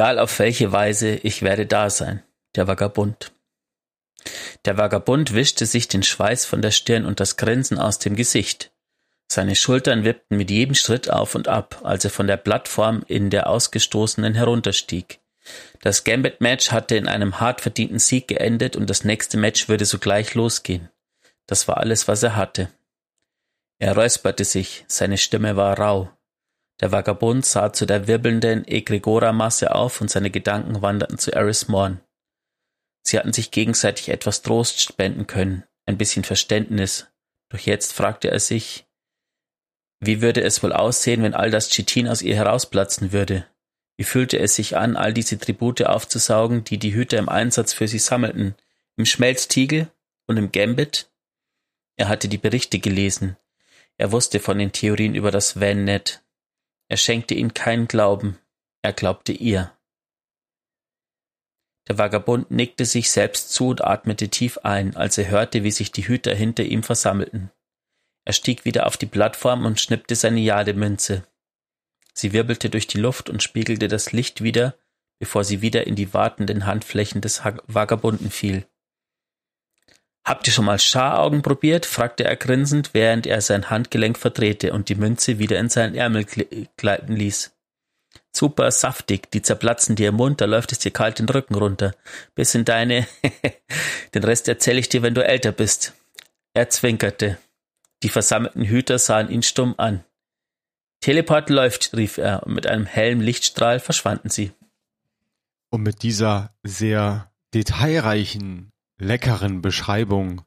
Egal auf welche Weise, ich werde da sein. Der Vagabund. Der Vagabund wischte sich den Schweiß von der Stirn und das Grinsen aus dem Gesicht. Seine Schultern wippten mit jedem Schritt auf und ab, als er von der Plattform in der Ausgestoßenen herunterstieg. Das Gambit-Match hatte in einem hart verdienten Sieg geendet und das nächste Match würde sogleich losgehen. Das war alles, was er hatte. Er räusperte sich, seine Stimme war rau. Der Vagabund sah zu der wirbelnden Egregora-Masse auf und seine Gedanken wanderten zu Eris Morn. Sie hatten sich gegenseitig etwas Trost spenden können, ein bisschen Verständnis. Doch jetzt fragte er sich, wie würde es wohl aussehen, wenn all das Chitin aus ihr herausplatzen würde? Wie fühlte es sich an, all diese Tribute aufzusaugen, die die Hüter im Einsatz für sie sammelten? Im Schmelztiegel und im Gambit? Er hatte die Berichte gelesen. Er wusste von den Theorien über das Van-Net. Er schenkte ihnen keinen Glauben. Er glaubte ihr. Der Vagabund nickte sich selbst zu und atmete tief ein, als er hörte, wie sich die Hüter hinter ihm versammelten. Er stieg wieder auf die Plattform und schnippte seine Jademünze. Sie wirbelte durch die Luft und spiegelte das Licht wieder, bevor sie wieder in die wartenden Handflächen des Vagabunden fiel. Habt ihr schon mal Scharaugen probiert? fragte er grinsend, während er sein Handgelenk verdrehte und die Münze wieder in seinen Ärmel gleiten ließ. Super saftig, die zerplatzen dir im Mund, da läuft es dir kalt den Rücken runter. Bis in deine. den Rest erzähle ich dir, wenn du älter bist. Er zwinkerte. Die versammelten Hüter sahen ihn stumm an. Teleport läuft, rief er, und mit einem hellen Lichtstrahl verschwanden sie. Und mit dieser sehr detailreichen, leckeren Beschreibung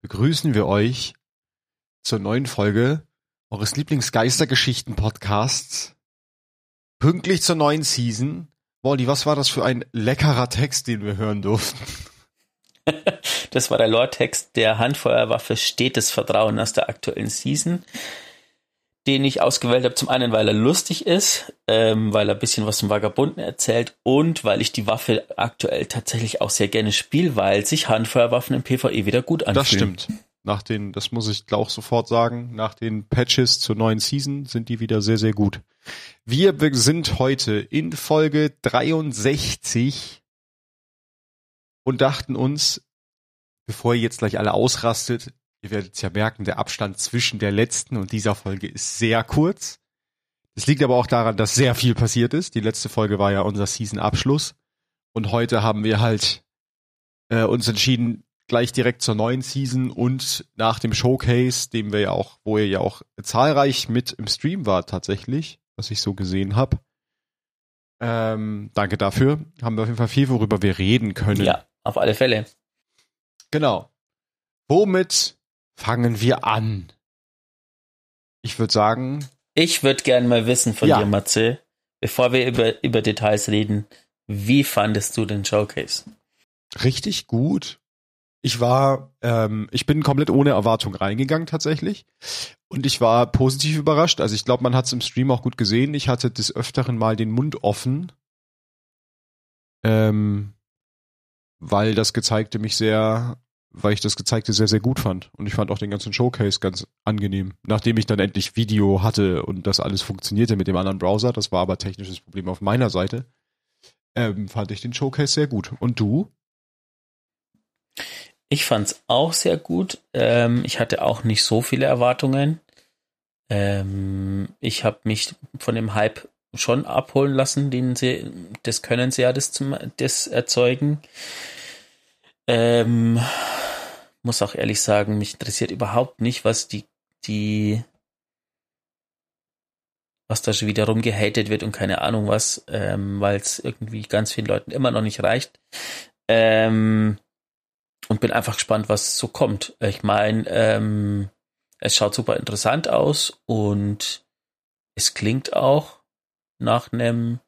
begrüßen wir euch zur neuen Folge eures Lieblingsgeistergeschichten-Podcasts Pünktlich zur neuen Season. Wally, was war das für ein leckerer Text, den wir hören durften? das war der Lore-Text der Handfeuerwaffe Stetes Vertrauen aus der aktuellen Season, den ich ausgewählt habe. Zum einen, weil er lustig ist, ähm, weil er ein bisschen was zum Vagabunden erzählt und weil ich die Waffe aktuell tatsächlich auch sehr gerne spiele, weil sich Handfeuerwaffen im PvE wieder gut anfühlen. Das stimmt. Nach den, das muss ich auch sofort sagen, nach den Patches zur neuen Season sind die wieder sehr, sehr gut. Wir sind heute in Folge 63 und dachten uns, bevor ihr jetzt gleich alle ausrastet, ihr werdet ja merken, der Abstand zwischen der letzten und dieser Folge ist sehr kurz. Es liegt aber auch daran, dass sehr viel passiert ist. Die letzte Folge war ja unser Season-Abschluss. Und heute haben wir halt äh, uns entschieden, gleich direkt zur neuen Season und nach dem Showcase, dem wir ja auch, wo ihr ja auch zahlreich mit im Stream wart tatsächlich, was ich so gesehen habe. Ähm, danke dafür. Haben wir auf jeden Fall viel, worüber wir reden können. Ja, auf alle Fälle. Genau. Womit fangen wir an? Ich würde sagen. Ich würde gerne mal wissen von ja. dir, Matze, bevor wir über, über Details reden, wie fandest du den Showcase? Richtig gut ich war, ähm, ich bin komplett ohne Erwartung reingegangen tatsächlich. Und ich war positiv überrascht. Also ich glaube, man hat es im Stream auch gut gesehen. Ich hatte des Öfteren mal den Mund offen. Ähm, weil das Gezeigte mich sehr, weil ich das Gezeigte sehr, sehr gut fand. Und ich fand auch den ganzen Showcase ganz angenehm. Nachdem ich dann endlich Video hatte und das alles funktionierte mit dem anderen Browser, das war aber technisches Problem auf meiner Seite, ähm, fand ich den Showcase sehr gut. Und du? Ich fand's auch sehr gut. Ähm, ich hatte auch nicht so viele Erwartungen. Ähm, ich habe mich von dem Hype schon abholen lassen, den sie, das können sie ja das, zum, das erzeugen. Ähm, muss auch ehrlich sagen, mich interessiert überhaupt nicht, was die, die, was da schon wieder rumgehatet wird und keine Ahnung was, ähm, weil es irgendwie ganz vielen Leuten immer noch nicht reicht. Ähm, und bin einfach gespannt, was so kommt. Ich meine, ähm, es schaut super interessant aus und es klingt auch nach einem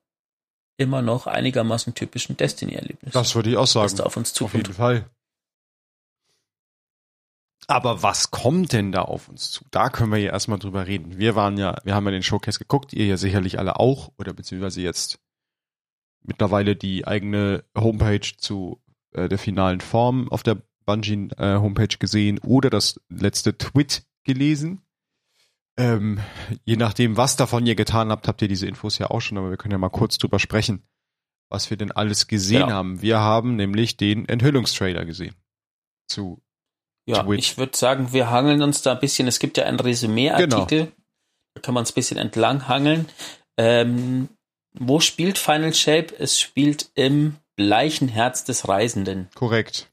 immer noch einigermaßen typischen Destiny-Erlebnis. Das würde ich auch sagen. Was da auf uns zukommt. Auf jeden Fall. Aber was kommt denn da auf uns zu? Da können wir ja erstmal drüber reden. Wir waren ja, wir haben ja den Showcase geguckt, ihr ja sicherlich alle auch, oder beziehungsweise jetzt mittlerweile die eigene Homepage zu äh, der finalen Form auf der Bungie äh, Homepage gesehen oder das letzte Tweet gelesen. Ähm, je nachdem, was davon ihr getan habt, habt ihr diese Infos ja auch schon, aber wir können ja mal kurz drüber sprechen. was wir denn alles gesehen Genau. haben. Wir haben nämlich den Enthüllungstrailer gesehen. Zu Ja, Twitch. ich würde sagen, wir hangeln uns da ein bisschen. Es gibt ja einen Resümee-Artikel. Da kann man uns ein bisschen entlang hangeln. Ähm, wo spielt Final Shape? Es spielt im bleichen Herz des Reisenden. korrekt.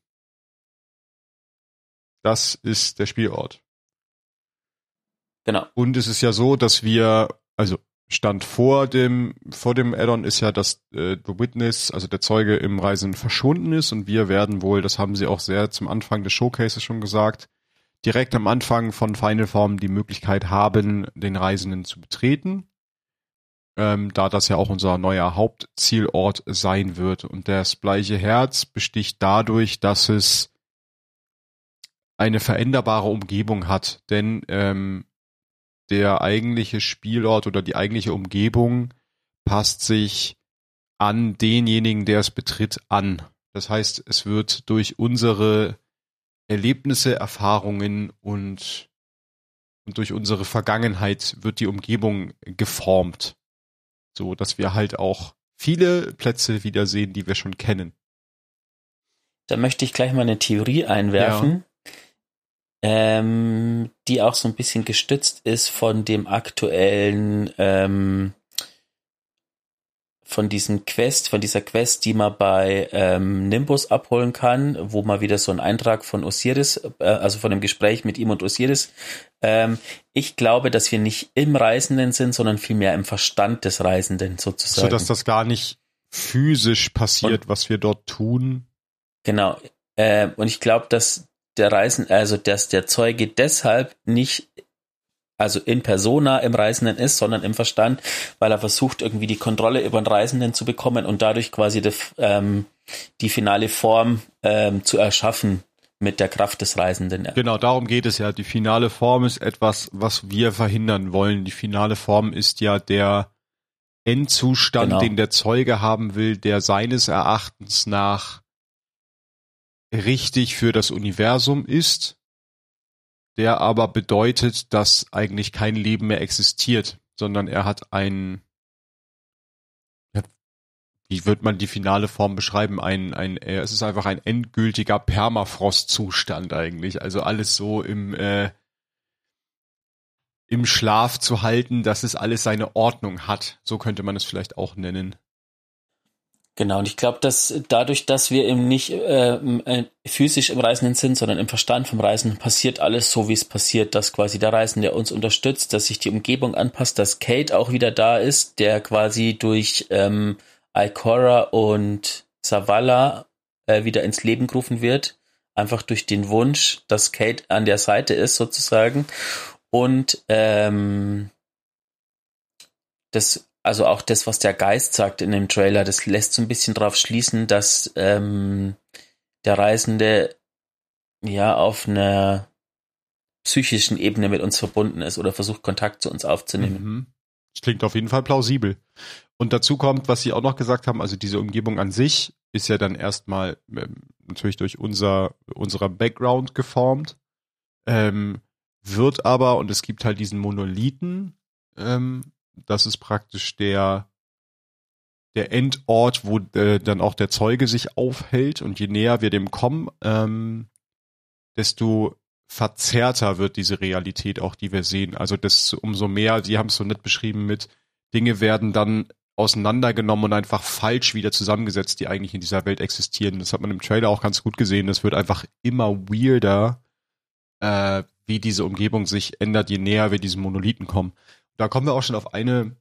Das ist der Spielort. Genau. Und es ist ja so, dass wir, also Stand vor dem, vor dem Add-on ist ja, dass äh, The Witness, also der Zeuge im Reisen verschwunden ist und wir werden wohl, das haben sie auch sehr zum Anfang des Showcases schon gesagt, direkt am Anfang von Final Form die Möglichkeit haben, den Reisenden zu betreten. Ähm, da das ja auch unser neuer Hauptzielort sein wird. Und das bleiche Herz besticht dadurch, dass es eine veränderbare Umgebung hat. Denn ähm, der eigentliche Spielort oder die eigentliche Umgebung passt sich an denjenigen, der es betritt, an. Das heißt, es wird durch unsere Erlebnisse, Erfahrungen und, und durch unsere Vergangenheit wird die Umgebung geformt. So, dass wir halt auch viele Plätze wiedersehen, die wir schon kennen. Da möchte ich gleich mal eine Theorie einwerfen, ähm, die auch so ein bisschen gestützt ist von dem aktuellen, ähm, von diesem Quest, von dieser Quest, die man bei ähm, Nimbus abholen kann, wo man wieder so einen Eintrag von Osiris, äh, also von dem Gespräch mit ihm und Osiris. Ähm, ich glaube, dass wir nicht im Reisenden sind, sondern vielmehr im Verstand des Reisenden sozusagen. So dass das gar nicht physisch passiert, was wir dort tun. Genau. Äh, und ich glaube, dass der Reisen, also dass der Zeuge deshalb nicht, also in Persona im Reisenden ist, sondern im Verstand, weil er versucht, irgendwie die Kontrolle über den Reisenden zu bekommen und dadurch quasi die, ähm, die finale Form ähm, zu erschaffen mit der Kraft des Reisenden. Genau, darum geht es ja. Die finale Form ist etwas, was wir verhindern wollen. Die finale Form ist ja der Endzustand, Genau. den der Zeuge haben will, der seines Erachtens nach richtig für das Universum ist, der aber bedeutet, dass eigentlich kein Leben mehr existiert, sondern er hat ein, wie wird man die finale Form beschreiben? Ein, ein, äh, es ist einfach ein endgültiger Permafrost-Zustand eigentlich. Also alles so im, äh, im Schlaf zu halten, dass es alles seine Ordnung hat. So könnte man es vielleicht auch nennen. Genau, und ich glaube, dass dadurch, dass wir eben nicht äh, äh, physisch im Reisenden sind, sondern im Verstand vom Reisenden, passiert alles so, wie es passiert, dass quasi der Reisende uns unterstützt, dass sich die Umgebung anpasst, dass Kate auch wieder da ist, der quasi durch ähm, Ikora und Zavala äh, wieder ins Leben gerufen wird, einfach durch den Wunsch, dass Kate an der Seite ist sozusagen. Und ähm, das also auch das, was der Geist sagt in dem Trailer, das lässt so ein bisschen drauf schließen, dass ähm, der Reisende ja auf einer psychischen Ebene mit uns verbunden ist oder versucht Kontakt zu uns aufzunehmen. Mhm. Das klingt auf jeden Fall plausibel. Und dazu kommt, was Sie auch noch gesagt haben, also diese Umgebung an sich ist ja dann erstmal ähm, natürlich durch unser unserer Background geformt, ähm, wird aber und es gibt halt diesen Monolithen, ähm, das ist praktisch der der Endort, wo äh, dann auch der Zeuge sich aufhält und je näher wir dem kommen, ähm, desto verzerrter wird diese Realität auch, die wir sehen. Also das umso mehr, Sie haben es so nett beschrieben mit Dinge werden dann auseinandergenommen und einfach falsch wieder zusammengesetzt, die eigentlich in dieser Welt existieren. Das hat man im Trailer auch ganz gut gesehen. Das wird einfach immer weirder, äh, wie diese Umgebung sich ändert, je näher wir diesem Monolithen kommen. Da kommen wir auch schon auf eine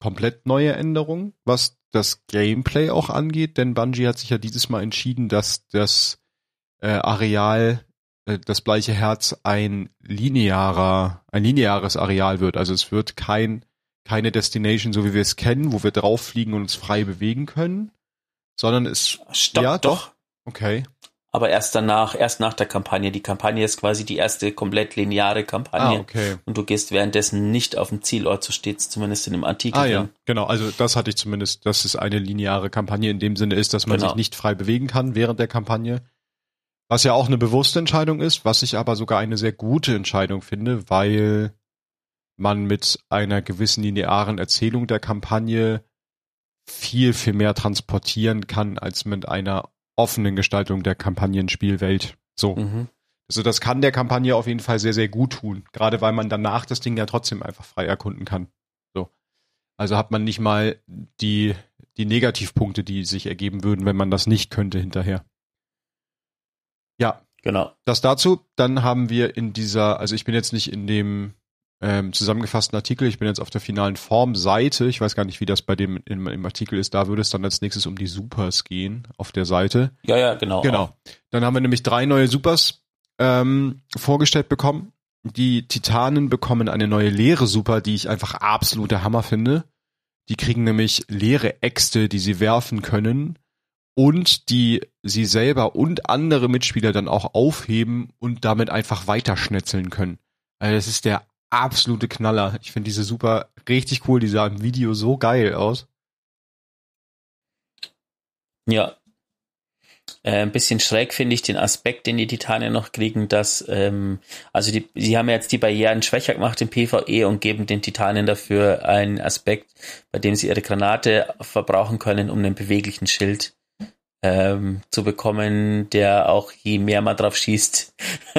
komplett neue Änderung, was das Gameplay auch angeht, denn Bungie hat sich ja dieses Mal entschieden, dass das äh, Areal, äh, das bleiche Herz ein linearer, ein lineares Areal wird. Also es wird kein, keine Destination, so wie wir es kennen, wo wir drauf fliegen und uns frei bewegen können, sondern es, Stopp, ja, doch. okay. Aber erst danach, erst nach der Kampagne. Die Kampagne ist quasi die erste komplett lineare Ah, Kampagne. okay. Und du gehst währenddessen nicht auf den Zielort, so steht's zumindest in dem Artikel Ah ja, genau. Also das hatte ich zumindest, dass es eine lineare Kampagne in dem Sinne ist, dass man Genau. sich nicht frei bewegen kann während der Kampagne. Was ja auch eine bewusste Entscheidung ist, was ich aber sogar eine sehr gute Entscheidung finde, weil man mit einer gewissen linearen Erzählung der Kampagne viel, viel mehr transportieren kann als mit einer offenen Gestaltung der Kampagnenspielwelt. So. Mhm. Also das kann der Kampagne auf jeden Fall sehr, sehr gut tun. Gerade weil man danach das Ding ja trotzdem einfach frei erkunden kann. So. Also hat man nicht mal die, die Negativpunkte, die sich ergeben würden, wenn man das nicht könnte hinterher. Ja. Genau. Das dazu. Dann haben wir in dieser, also ich bin jetzt nicht in dem ähm, zusammengefassten Artikel, ich bin jetzt auf der finalen Formseite. Ich weiß gar nicht, wie das bei dem im, im Artikel ist. Da würde es dann als nächstes um die Supers gehen auf der Seite. Ja, ja, genau. Genau. Dann haben wir nämlich drei neue Supers ähm, vorgestellt bekommen. Die Titanen bekommen eine neue leere Super, die ich einfach absoluter Hammer finde. Die kriegen nämlich leere Äxte, die sie werfen können und die sie selber und andere Mitspieler dann auch aufheben und damit einfach weiterschnetzeln können. Also das ist der absolute Knaller. Ich finde diese Super richtig cool. Die sah im Video so geil aus. Ja. Äh, ein bisschen schräg finde ich den Aspekt, den die Titanen noch kriegen, dass, ähm, also die, sie haben jetzt die Barrieren schwächer gemacht im PvE und geben den Titanen dafür einen Aspekt, bei dem sie ihre Granate verbrauchen können, um einen beweglichen Schild ähm, zu bekommen, der auch je mehr man drauf schießt,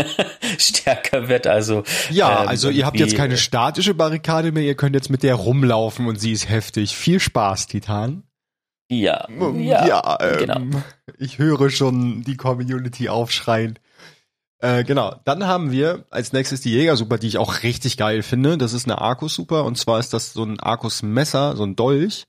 stärker wird. Also Ja, ähm, also ihr habt jetzt keine statische Barrikade mehr, ihr könnt jetzt mit der rumlaufen und sie ist heftig. Viel Spaß, Titan. ja, ja, ähm, genau. ich höre schon die Community aufschreien. Äh, genau, dann haben wir als nächstes die Jäger-Super, die ich auch richtig geil finde. Das ist eine Arcus-Super und zwar ist das so ein Arcus-Messer, so ein Dolch,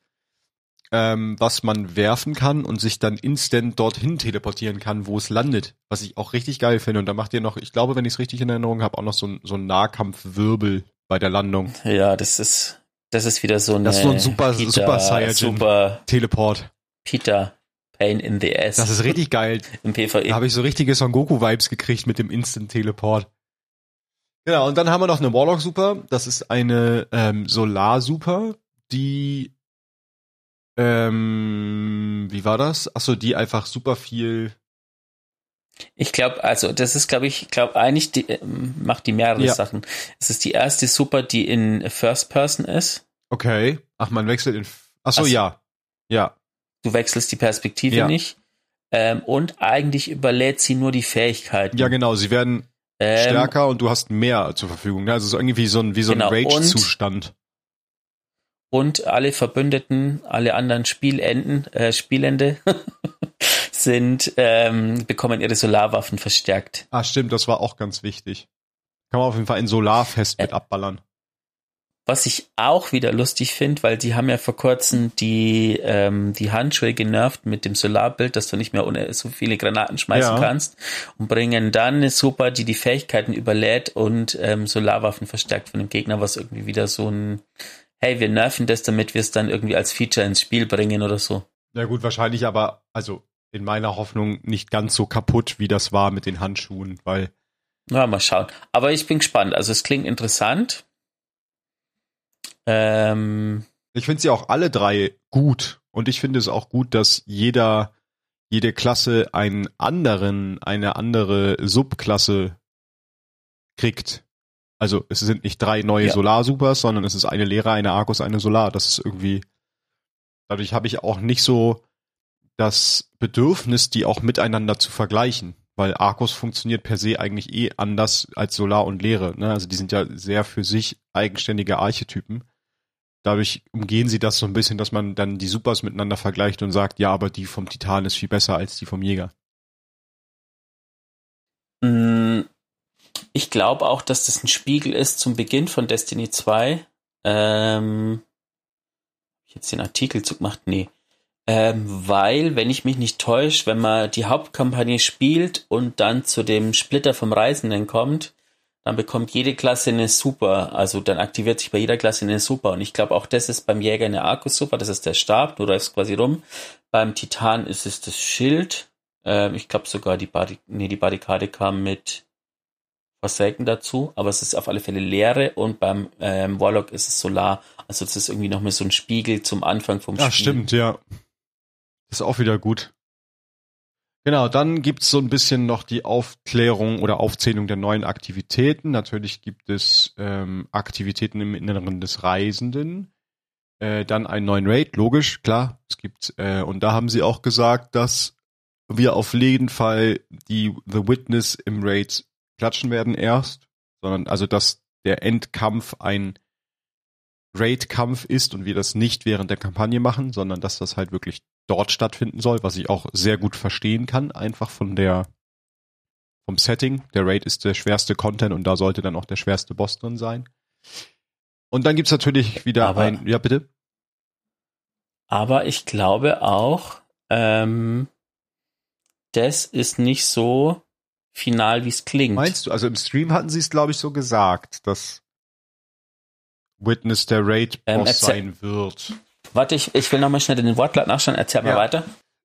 ähm, was man werfen kann und sich dann instant dorthin teleportieren kann, wo es landet. Was ich auch richtig geil finde. Und da macht ihr noch, ich glaube, wenn ich es richtig in Erinnerung habe, auch noch so ein, so ein Nahkampfwirbel bei der Landung. ja, das ist das ist wieder so eine Das ist so ein super- super Saiyajin. super Teleport. Peter Pain in the Ass Das ist richtig geil. im PvE. Da habe ich so richtige Son Goku-Vibes gekriegt mit dem Instant-Teleport. Genau, und dann haben wir noch eine Warlock-Super. Das ist eine ähm, Solar-Super, die ähm, wie war das? Achso, die einfach super viel. Ich glaube, also das ist, glaube ich, glaube eigentlich die, ähm, macht die mehrere Ja. Sachen. Es ist die erste Super, die in First Person ist. Okay. Ach, man wechselt in. Achso, Ach so. ja. Ja. Du wechselst die Perspektive Ja. nicht. Ähm, und eigentlich überlädt sie nur die Fähigkeiten. Ja, genau. Sie werden ähm, stärker und du hast mehr zur Verfügung. Ne? Also es ist irgendwie so ein, wie so ein Genau, Rage-Zustand. Und alle Verbündeten, alle anderen Spielenden, äh, Spielende sind, ähm, bekommen ihre Solarwaffen verstärkt. Ah, stimmt, das war auch ganz wichtig. Kann man auf jeden Fall in Solarfest mit Äh, abballern. Was ich auch wieder lustig finde, weil die haben ja vor kurzem die, ähm, die Handschuhe genervt mit dem Solarbild, dass du nicht mehr ohne so viele Granaten schmeißen Ja. kannst und bringen dann eine Super, die die Fähigkeiten überlädt und ähm, Solarwaffen verstärkt von dem Gegner, was irgendwie wieder so ein, hey, wir nerven das, damit wir es dann irgendwie als Feature ins Spiel bringen oder so. Ja gut, wahrscheinlich aber, also in meiner Hoffnung nicht ganz so kaputt, wie das war mit den Handschuhen, weil Na, mal schauen. Aber ich bin gespannt. Also es klingt interessant. Ähm, ich finde sie auch alle drei gut. Und ich finde es auch gut, dass jeder, jede Klasse einen anderen, eine andere Subklasse kriegt. Also es sind nicht drei neue Ja. Solar-Supers, sondern es ist eine Lehre, eine Argus, eine Solar. Das ist irgendwie, dadurch habe ich auch nicht so das Bedürfnis, die auch miteinander zu vergleichen. Weil Arcus funktioniert per se eigentlich eh anders als Solar und Leere. Ne? Also die sind ja sehr für sich eigenständige Archetypen. Dadurch umgehen sie das so ein bisschen, dass man dann die Supers miteinander vergleicht und sagt, ja, aber die vom Titan ist viel besser als die vom Jäger. mh, ich glaube auch, dass das ein Spiegel ist zum Beginn von Destiny 2. Ähm, ich jetzt den Artikel zugemacht? Nee. Ähm, weil, wenn ich mich nicht täusche, wenn man die Hauptkampagne spielt und dann zu dem Splitter vom Reisenden kommt, dann bekommt jede Klasse eine Super. Also dann aktiviert sich bei jeder Klasse eine Super. Und ich glaube auch das ist beim Jäger eine Arcus-Super, das ist der Stab, du läufst quasi rum. Beim Titan ist es das Schild. Ähm, ich glaube sogar die, Barri nee, die Barrikade kam mit Forsaken dazu, aber es ist auf alle Fälle Leere und beim ähm, Warlock ist es Solar. Also es ist irgendwie nochmal so ein Spiegel zum Anfang vom Ja, Spiel. stimmt, ja. Das ist auch wieder gut. Genau, dann gibt's so ein bisschen noch die Aufklärung oder Aufzählung der neuen Aktivitäten. Natürlich gibt es ähm, Aktivitäten im Inneren des Reisenden. äh, dann einen neuen Raid, logisch, klar. Es gibt, äh, und da haben sie auch gesagt, dass wir auf jeden Fall die The Witness im Raid klatschen werden erst, sondern also dass der Endkampf ein Raid-Kampf ist und wir das nicht während der Kampagne machen, sondern dass das halt wirklich dort stattfinden soll, was ich auch sehr gut verstehen kann, einfach von der vom Setting. Der Raid ist der schwerste Content und da sollte dann auch der schwerste Boss drin sein. Und dann gibt's natürlich wieder Aber- ein, ja bitte. Aber ich glaube auch, ähm, das ist nicht so final, wie es klingt. Meinst du, also im Stream hatten sie es glaube ich so gesagt, dass Witness der Raid-Boss Ähm, sein wird. Warte, ich, ich will nochmal schnell den Wortlaut nachschauen. Erzähl mal Ja. weiter.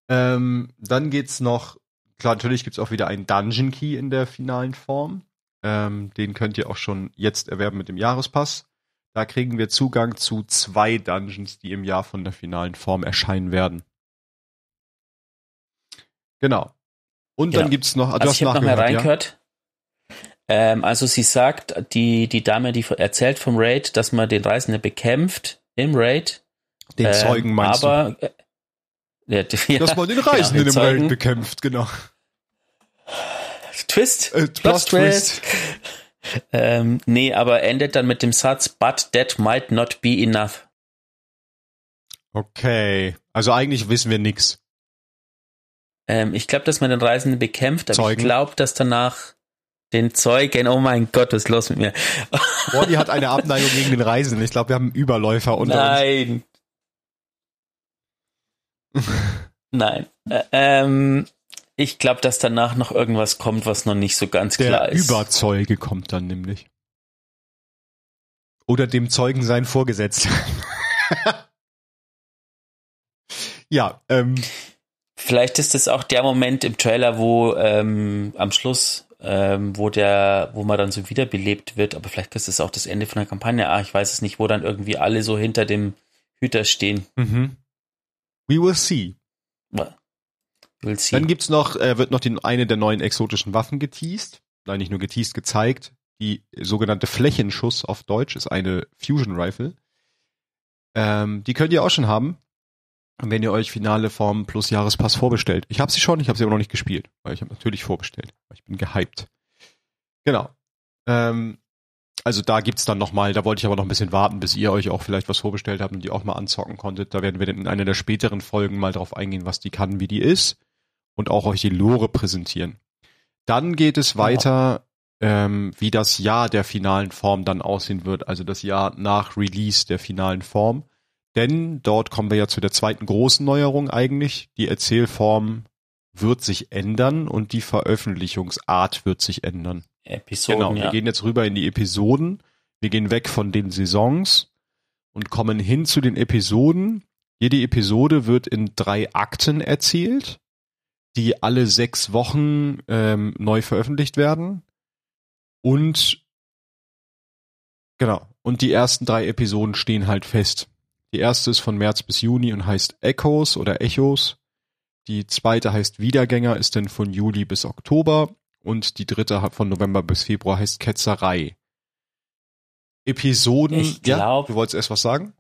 Ähm, dann geht's noch, klar, natürlich gibt's auch wieder einen Dungeon Key in der finalen Form. Ähm, den könnt ihr auch schon jetzt erwerben mit dem Jahrespass. Da kriegen wir Zugang zu zwei Dungeons, die im Jahr von der finalen Form erscheinen werden. Genau. Und Genau. dann gibt's noch, du Also ich habe noch mal nachgehört, ja? reingehört. Ähm, also sie sagt, die, die Dame, die erzählt vom Raid, dass man den Reisenden bekämpft im Raid. Den Ähm, Zeugen meinst aber, äh, ja, du? Dass man den genau, Reisenden den im Raid bekämpft, genau. Twist. Äh, Plot Twist. Ähm, nee, aber endet dann mit dem Satz, but that might not be enough. Okay. Also eigentlich wissen wir nix. Ähm, ich glaube, dass man den Reisenden bekämpft, aber Zeugen. ich glaube, dass danach den Zeugen, oh mein Gott, was ist los mit mir? Bordi hat eine Abneigung gegen den Reisenden. Ich glaube, wir haben einen Überläufer unter uns. Nein. Nein. Ähm, ich glaube, dass danach noch irgendwas kommt, was noch nicht so ganz klar Der ist. Überzeuge kommt dann nämlich. Oder dem Zeugen sein Vorgesetzter. ja, ähm, Vielleicht ist es auch der Moment im Trailer, wo ähm, am Schluss, ähm, wo der, wo man dann so wiederbelebt wird, aber vielleicht ist es auch das Ende von der Kampagne. Ah, ich weiß es nicht, wo dann irgendwie alle so hinter dem Hüter stehen. mhm. we will see. We'll see. Dann gibt's noch, äh, wird noch die, eine der neuen exotischen Waffen geteased. Nein, nicht nur geteased, gezeigt. Die sogenannte Flächenschuss auf Deutsch ist eine Fusion Rifle. Ähm, die könnt ihr auch schon haben, wenn ihr euch finale Form plus Jahrespass vorbestellt. Ich habe sie schon, ich habe sie aber noch nicht gespielt, weil ich habe natürlich vorbestellt. Ich bin gehypt. Genau. Ähm, also da gibt's dann noch mal, da wollte ich aber noch ein bisschen warten, bis ihr euch auch vielleicht was vorbestellt habt und die auch mal anzocken konntet. Da werden wir in einer der späteren Folgen mal drauf eingehen, was die kann, wie die ist und auch euch die Lore präsentieren. Dann geht es weiter, ähm, wie das Jahr der finalen Form dann aussehen wird, also das Jahr nach Release der finalen Form. Denn dort kommen wir ja zu der zweiten großen Neuerung eigentlich. Die Erzählform wird sich ändern und die Veröffentlichungsart wird sich ändern. Episoden, Genau, wir ja. gehen jetzt rüber in die Episoden. Wir gehen weg von den Saisons und kommen hin zu den Episoden. Jede Episode wird in drei Akten erzählt, die alle sechs Wochen ähm, neu veröffentlicht werden. Und genau, und die ersten drei Episoden stehen halt fest. Die erste ist von März bis Juni und heißt Echoes oder Echos. Die zweite heißt Wiedergänger, ist dann von Juli bis Oktober und die dritte von November bis Februar heißt Ketzerei. Episoden, Ich ja, glaub- du wolltest erst was sagen?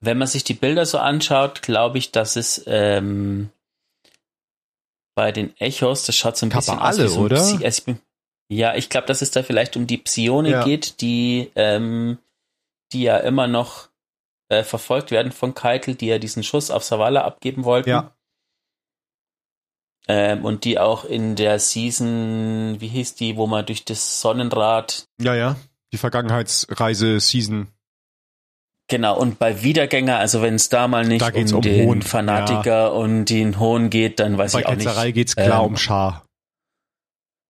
Wenn man sich die Bilder so anschaut, glaube ich, dass es ähm, bei den Echos, das schaut so ein bisschen Kabale, aus wie so oder? Psi- also ich bin, ja, ich glaube, dass es da vielleicht um die Psione Ja. geht, die, ähm, die ja immer noch äh, verfolgt werden von Keitel, die ja diesen Schuss auf Savala abgeben wollten. Ja. Ähm, und die auch in der Season, wie hieß die, wo man durch das Sonnenrad Ja, ja. Die Vergangenheitsreise-Season. Genau, und bei Wiedergänger, also wenn es da mal nicht Da um, um den Hohn, Fanatiker und den Hohn geht, dann weiß Bei ich auch Ketzerei nicht. geht's klar Ähm, um Schar.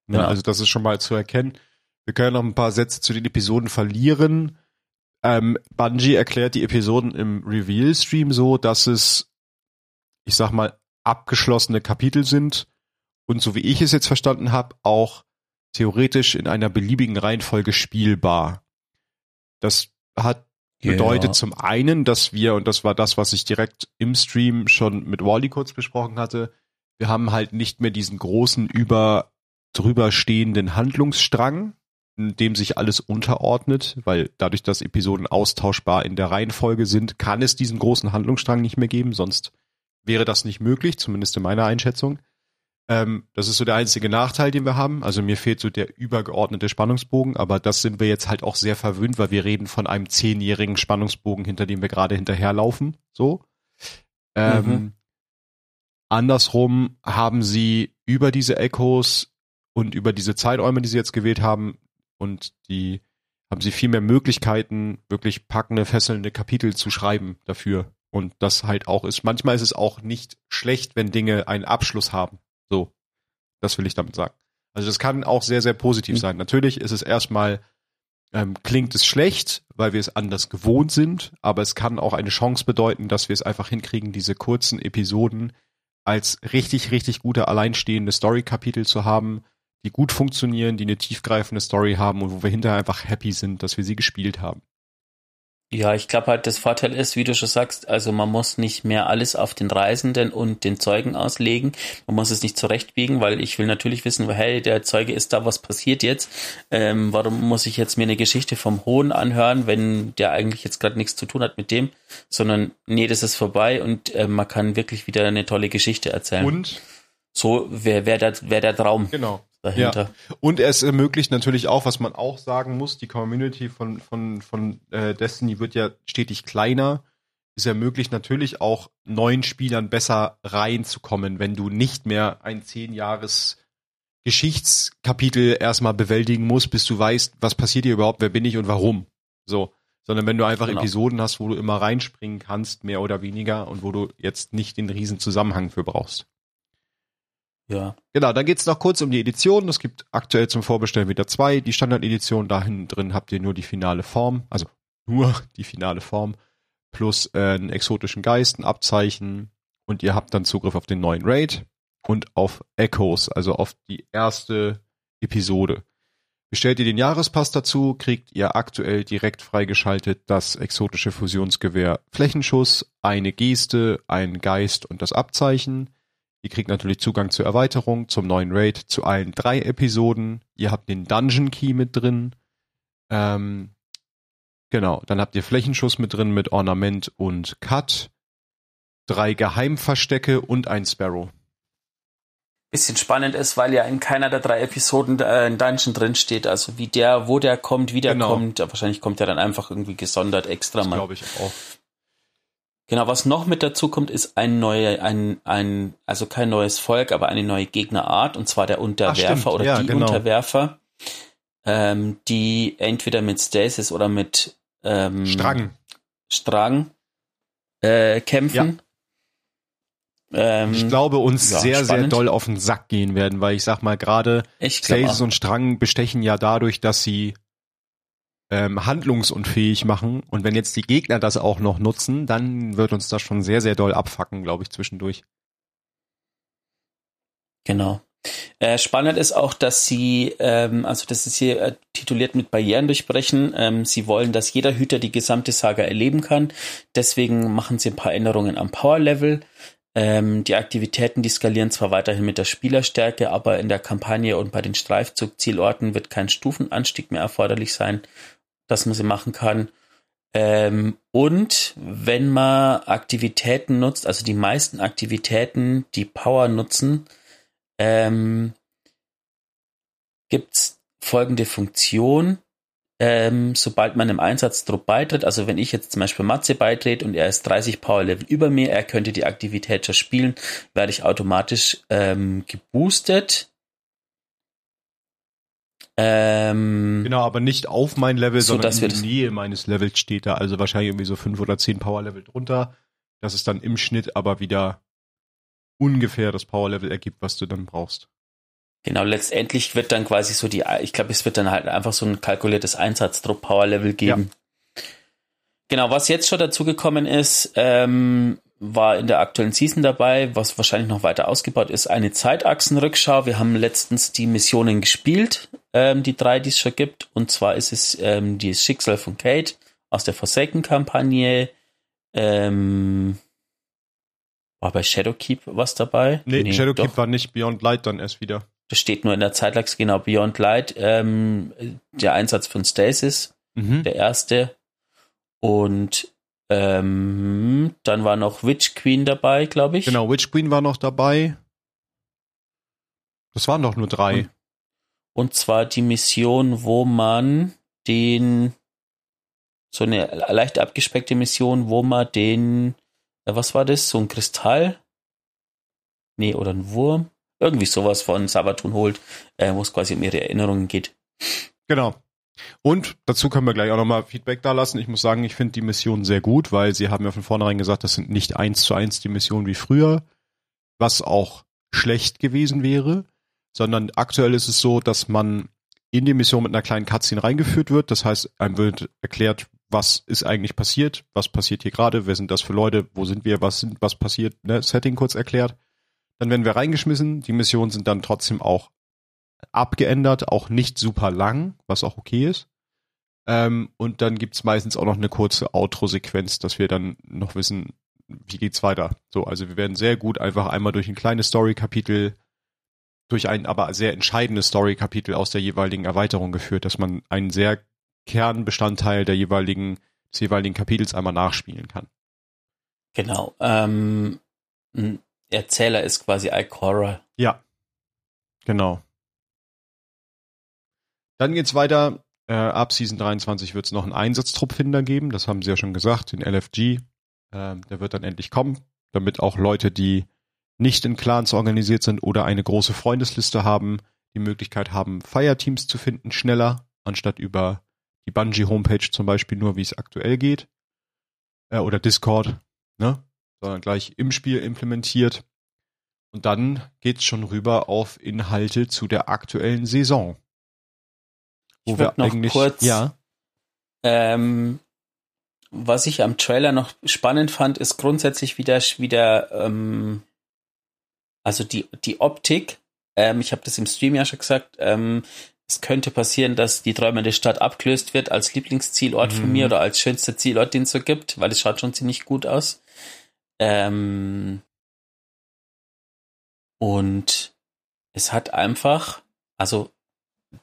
Ne, genau. Also das ist schon mal zu erkennen. Wir können noch ein paar Sätze zu den Episoden verlieren. Ähm, Bungie erklärt die Episoden im Reveal-Stream so, dass es, ich sag mal, abgeschlossene Kapitel sind. Und so wie ich es jetzt verstanden habe, auch theoretisch in einer beliebigen Reihenfolge spielbar. Das hat bedeutet zum einen, dass wir, und das war das, was ich direkt im Stream schon mit Wally kurz besprochen hatte, wir haben halt nicht mehr diesen großen über drüber stehenden Handlungsstrang, dem sich alles unterordnet, weil dadurch, dass Episoden austauschbar in der Reihenfolge sind, kann es diesen großen Handlungsstrang nicht mehr geben, sonst wäre das nicht möglich, zumindest in meiner Einschätzung. Ähm, das ist so der einzige Nachteil, den wir haben. Also mir fehlt so der übergeordnete Spannungsbogen, aber das sind wir jetzt halt auch sehr verwöhnt, weil wir reden von einem zehnjährigen Spannungsbogen, hinter dem wir gerade hinterherlaufen. So. Ähm, mhm. Andersrum haben sie über diese Echos und über diese Zeiträume, die sie jetzt gewählt haben, und die haben sie viel mehr Möglichkeiten, wirklich packende, fesselnde Kapitel zu schreiben dafür. Und das halt auch ist, manchmal ist es auch nicht schlecht, wenn Dinge einen Abschluss haben. So. Das will ich damit sagen. Also das kann auch sehr, sehr positiv mhm. sein. Natürlich ist es erstmal, ähm, klingt es schlecht, weil wir es anders gewohnt sind, aber es kann auch eine Chance bedeuten, dass wir es einfach hinkriegen, diese kurzen Episoden als richtig, richtig gute alleinstehende Story-Kapitel zu haben, die gut funktionieren, die eine tiefgreifende Story haben und wo wir hinterher einfach happy sind, dass wir sie gespielt haben. Ja, ich glaube halt, das Vorteil ist, wie du schon sagst, also man muss nicht mehr alles auf den Reisenden und den Zeugen auslegen. Man muss es nicht zurechtbiegen, weil ich will natürlich wissen, hey, der Zeuge ist da, was passiert jetzt? Ähm, warum muss ich jetzt mir eine Geschichte vom Hohen anhören, wenn der eigentlich jetzt gerade nichts zu tun hat mit dem? Sondern nee, das ist vorbei und äh, man kann wirklich wieder eine tolle Geschichte erzählen. Und so wäre wär der, wär der Traum. Genau dahinter. Ja. Und es ermöglicht natürlich auch, was man auch sagen muss, die Community von, von, von äh, Destiny wird ja stetig kleiner. Es ermöglicht natürlich auch neuen Spielern besser reinzukommen, wenn du nicht mehr ein zehn Jahres Geschichtskapitel erstmal bewältigen musst, bis du weißt, was passiert hier überhaupt, wer bin ich und warum. So. Sondern wenn du einfach genau. Episoden hast, wo du immer reinspringen kannst, mehr oder weniger, und wo du jetzt nicht den riesen Zusammenhang für brauchst. Ja. Genau, dann geht's noch kurz um die Edition. Es gibt aktuell zum Vorbestellen wieder zwei. Die Standard-Edition, da hinten drin habt ihr nur die finale Form, also nur die finale Form, plus äh, einen exotischen Geist, ein Abzeichen und ihr habt dann Zugriff auf den neuen Raid und auf Echoes, also auf die erste Episode. Bestellt ihr den Jahrespass dazu, kriegt ihr aktuell direkt freigeschaltet das exotische Fusionsgewehr Flächenschuss, eine Geste, ein Geist und das Abzeichen. Ihr kriegt natürlich Zugang zur Erweiterung, zum neuen Raid, zu allen drei Episoden. Ihr habt den Dungeon Key mit drin. Ähm, genau, dann habt ihr Flächenschuss mit drin mit Ornament und Cut. Drei Geheimverstecke und ein Sparrow. Bisschen spannend ist, weil ja in keiner der drei Episoden äh, ein Dungeon drin steht. Also wie der, wo der kommt, wie der genau. kommt. Wahrscheinlich kommt der dann einfach irgendwie gesondert extra mal. Glaube ich auch. Genau, was noch mit dazu kommt, ist ein neuer, ein, ein, also kein neues Volk, aber eine neue Gegnerart, und zwar der Unterwerfer Ach, oder ja, die genau. Unterwerfer, ähm, die entweder mit Stasis oder mit ähm, Strang, Strang äh, kämpfen. Ja. Ähm, ich glaube, uns ja, sehr, spannend. sehr doll auf den Sack gehen werden, weil ich sag mal, gerade Stasis und Strang bestechen ja dadurch, dass sie ähm, handlungsunfähig machen. Und wenn jetzt die Gegner das auch noch nutzen, dann wird uns das schon sehr, sehr doll abfacken, glaube ich, zwischendurch. Genau. Äh, spannend ist auch, dass sie, ähm, also das ist hier äh, tituliert mit Barrieren durchbrechen. Ähm, sie wollen, dass jeder Hüter die gesamte Saga erleben kann. Deswegen machen sie ein paar Änderungen am Power-Level. Ähm, die Aktivitäten, die skalieren zwar weiterhin mit der Spielerstärke, aber in der Kampagne und bei den Streifzugzielorten wird kein Stufenanstieg mehr erforderlich sein dass man sie machen kann. Ähm, und wenn man Aktivitäten nutzt, also die meisten Aktivitäten, die Power nutzen, ähm, gibt folgende Funktion. Ähm, sobald man im Einsatzdruck beitritt, also wenn ich jetzt zum Beispiel Matze beitrete und er ist 30 Power Level über mir, er könnte die Aktivität schon spielen, werde ich automatisch ähm, geboostet ähm, genau, aber nicht auf mein Level, so, sondern in der Nähe meines Levels steht da. Also wahrscheinlich irgendwie so fünf oder zehn Power Level drunter. Das ist dann im Schnitt aber wieder ungefähr das Power Level ergibt, was du dann brauchst. Genau, letztendlich wird dann quasi so die, ich glaube, es wird dann halt einfach so ein kalkuliertes Einsatzdruck Power Level geben. Ja. Genau, was jetzt schon dazu gekommen ist, ähm, war in der aktuellen Season dabei, was wahrscheinlich noch weiter ausgebaut ist, eine Zeitachsenrückschau. Wir haben letztens die Missionen gespielt, ähm, die drei, die es schon gibt. Und zwar ist es ähm, das Schicksal von Kate aus der Forsaken-Kampagne. Ähm, war bei Shadowkeep was dabei? Nee, nee Shadowkeep doch. war nicht Beyond Light dann erst wieder. Das steht nur in der Zeitleiste, genau, Beyond Light, ähm, der Einsatz von Stasis, Mhm. der erste. Und ähm, dann war noch Witch Queen dabei, glaube ich. Genau, Witch Queen war noch dabei. Das waren doch nur drei. Und- Und zwar die Mission, wo man den, so eine leicht abgespeckte Mission, wo man den, äh, was war das, so ein Kristall? Nee, oder ein Wurm? Irgendwie sowas von Sabatun holt, äh, wo es quasi um ihre Erinnerungen geht. Genau. Und dazu können wir gleich auch nochmal Feedback da lassen. Ich muss sagen, ich finde die Mission sehr gut, weil sie haben ja von vornherein gesagt, das sind nicht eins zu eins die Missionen wie früher, was auch schlecht gewesen wäre, sondern aktuell ist es so, dass man in die Mission mit einer kleinen Cutscene reingeführt wird. Das heißt, einem wird erklärt, was ist eigentlich passiert, was passiert hier gerade, wer sind das für Leute, wo sind wir, was sind, was passiert, ne? Setting kurz erklärt. Dann werden wir reingeschmissen. Die Missionen sind dann trotzdem auch abgeändert, auch nicht super lang, was auch okay ist. Ähm, und dann gibt's meistens auch noch eine kurze Outro-Sequenz, dass wir dann noch wissen, wie geht's weiter. So, also wir werden sehr gut einfach einmal durch ein kleines Story-Kapitel, durch ein aber sehr entscheidendes Story-Kapitel aus der jeweiligen Erweiterung geführt, dass man einen sehr Kernbestandteil der jeweiligen, des jeweiligen Kapitels einmal nachspielen kann. Genau. Ähm, ein Erzähler ist quasi Ikora. Ja, genau. Dann geht's weiter. Äh, ab Season 23 wird es noch einen Einsatztruppfinder geben. Das haben sie ja schon gesagt, den LFG. Ähm, der wird dann endlich kommen, damit auch Leute, die nicht in Clans organisiert sind oder eine große Freundesliste haben, die Möglichkeit haben, Fireteams zu finden, schneller, anstatt über die Bungie-Homepage zum Beispiel nur, wie es aktuell geht. Äh, oder Discord, ne? Sondern gleich im Spiel implementiert. Und dann geht's schon rüber auf Inhalte zu der aktuellen Saison. Ich würd noch kurz- ja, Ähm, was ich am Trailer noch spannend fand, ist grundsätzlich wieder, wieder ähm, also die, die Optik. Ähm, ich habe das im Stream ja schon gesagt. Ähm, es könnte passieren, dass die träumende Stadt abgelöst wird als Lieblingszielort von Mhm. mir oder als schönster Zielort, den es so gibt, weil es schaut schon ziemlich gut aus. Ähm, und es hat einfach, also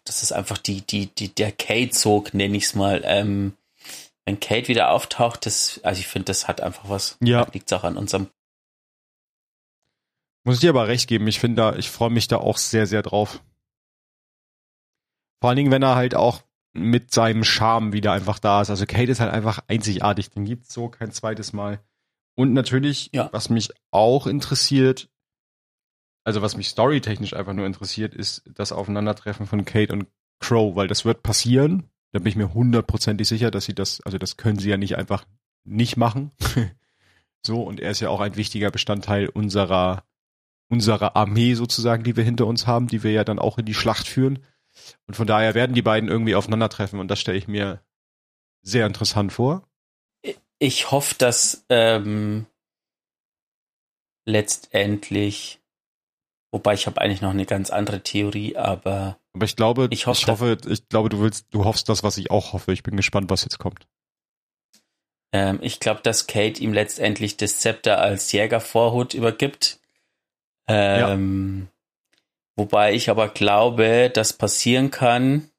das ist einfach die, die, die, der Kate-Sog, nenne ich es mal. Ähm, wenn Kate wieder auftaucht, das, also ich finde, das hat einfach was. Ja. Liegt auch an unserem. muss ich dir aber recht geben. Ich finde da, ich freue mich da auch sehr, sehr drauf. Vor allen Dingen, wenn er halt auch mit seinem Charme wieder einfach da ist. Also Kate ist halt einfach einzigartig. Den gibt's so kein zweites Mal. Und natürlich, Ja. was mich auch interessiert, also was mich storytechnisch einfach nur interessiert, ist das Aufeinandertreffen von Kate und Crow, weil das wird passieren. Da bin ich mir hundertprozentig sicher, dass sie das, also das können sie ja nicht einfach nicht machen. so, und er ist ja auch ein wichtiger Bestandteil unserer, unserer Armee sozusagen, die wir hinter uns haben, die wir ja dann auch in die Schlacht führen. Und von daher werden die beiden irgendwie aufeinandertreffen und das stelle ich mir sehr interessant vor. Ich hoffe, dass ähm, letztendlich, wobei ich habe eigentlich noch eine ganz andere Theorie, aber Aber ich glaube, Ich hoffe- ich hoffe, ich glaube, du willst, du hoffst das, was ich auch hoffe. Ich bin gespannt, was jetzt kommt. ähm, ich glaube, dass Kate ihm letztendlich das Zepter als Jägervorhut übergibt. Ähm, Wobei ich aber glaube, dass passieren kann,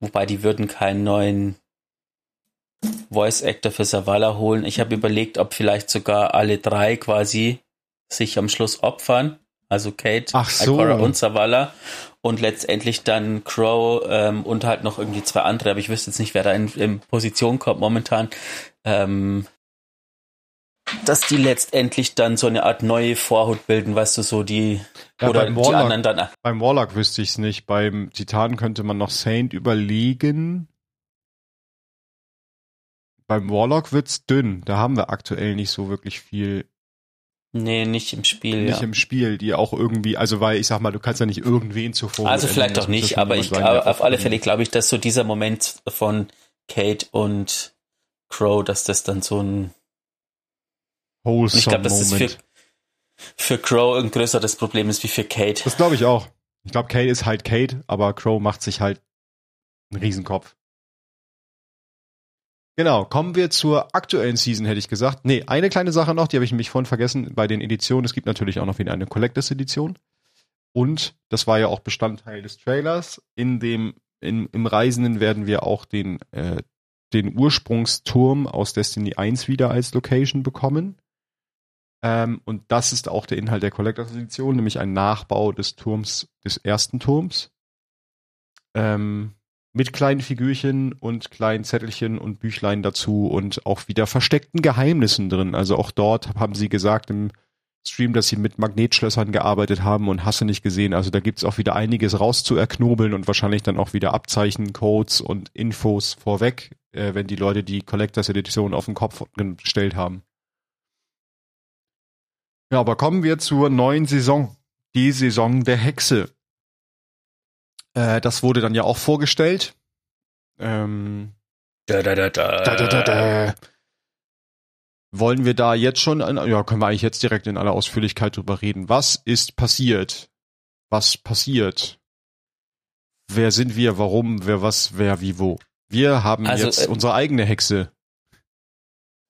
wobei die würden keinen neuen Voice Actor für Savala holen. Ich habe überlegt, ob vielleicht sogar alle drei quasi sich am Schluss opfern. Also Kate, Ach so. Ikora und Savala. Und letztendlich dann Crow ähm, und halt noch irgendwie zwei andere, aber ich wüsste jetzt nicht, wer da in, in Position kommt momentan. Ähm, dass die letztendlich dann so eine Art neue Vorhut bilden, weißt du, so die Ja, oder beim die Warlock- anderen dann. Beim Warlock wüsste ich es nicht. Beim Titan könnte man noch Saint überlegen. Beim Warlock wird's dünn. Da haben wir aktuell nicht so wirklich viel Nee, nicht im Spiel, nicht ja. im Spiel, die auch irgendwie, also weil ich sag mal, du kannst ja nicht irgendwen zuvor. Also vielleicht auch nicht, aber ich glaube, auf alle Fälle glaube ich, dass so dieser Moment von Kate und Crow, dass das dann so ein, Wholesome ich glaube, dass das für, für Crow ein größeres Problem ist wie für Kate. Das glaube ich auch. Ich glaube, Kate ist halt Kate, aber Crow macht sich halt einen Riesenkopf. Genau, kommen wir zur aktuellen Season, hätte ich gesagt. Nee, eine kleine Sache noch, die habe ich nämlich vorhin vergessen bei den Editionen. Es gibt natürlich auch noch wieder eine Collectors Edition. Und das war ja auch Bestandteil des Trailers. In dem, in, im Reisenden werden wir auch den, äh, den Ursprungsturm aus Destiny 1 wieder als Location bekommen. Ähm, und das ist auch der Inhalt der Collectors Edition, nämlich ein Nachbau des Turms, des ersten Turms. Ähm, mit kleinen Figürchen und kleinen Zettelchen und Büchlein dazu und auch wieder versteckten Geheimnissen drin. Also auch dort haben sie gesagt im Stream, dass sie mit Magnetschlössern gearbeitet haben und hasse nicht gesehen. Also da gibt's auch wieder einiges rauszuerknobeln und wahrscheinlich dann auch wieder Abzeichen, Codes und Infos vorweg, äh, wenn die Leute die Collectors Edition auf den Kopf gestellt haben. Ja, aber kommen wir zur neuen Saison. Die Saison der Hexe. Äh, das wurde dann ja auch vorgestellt. Ähm, Da, da, da, da. da, da, da, da. Wollen wir da jetzt schon, an, ja, können wir eigentlich jetzt direkt in aller Ausführlichkeit drüber reden. Was ist passiert? Was passiert? Wer sind wir? Warum? Wer was? Wer wie wo? Wir haben Also, jetzt äh, unsere eigene Hexe.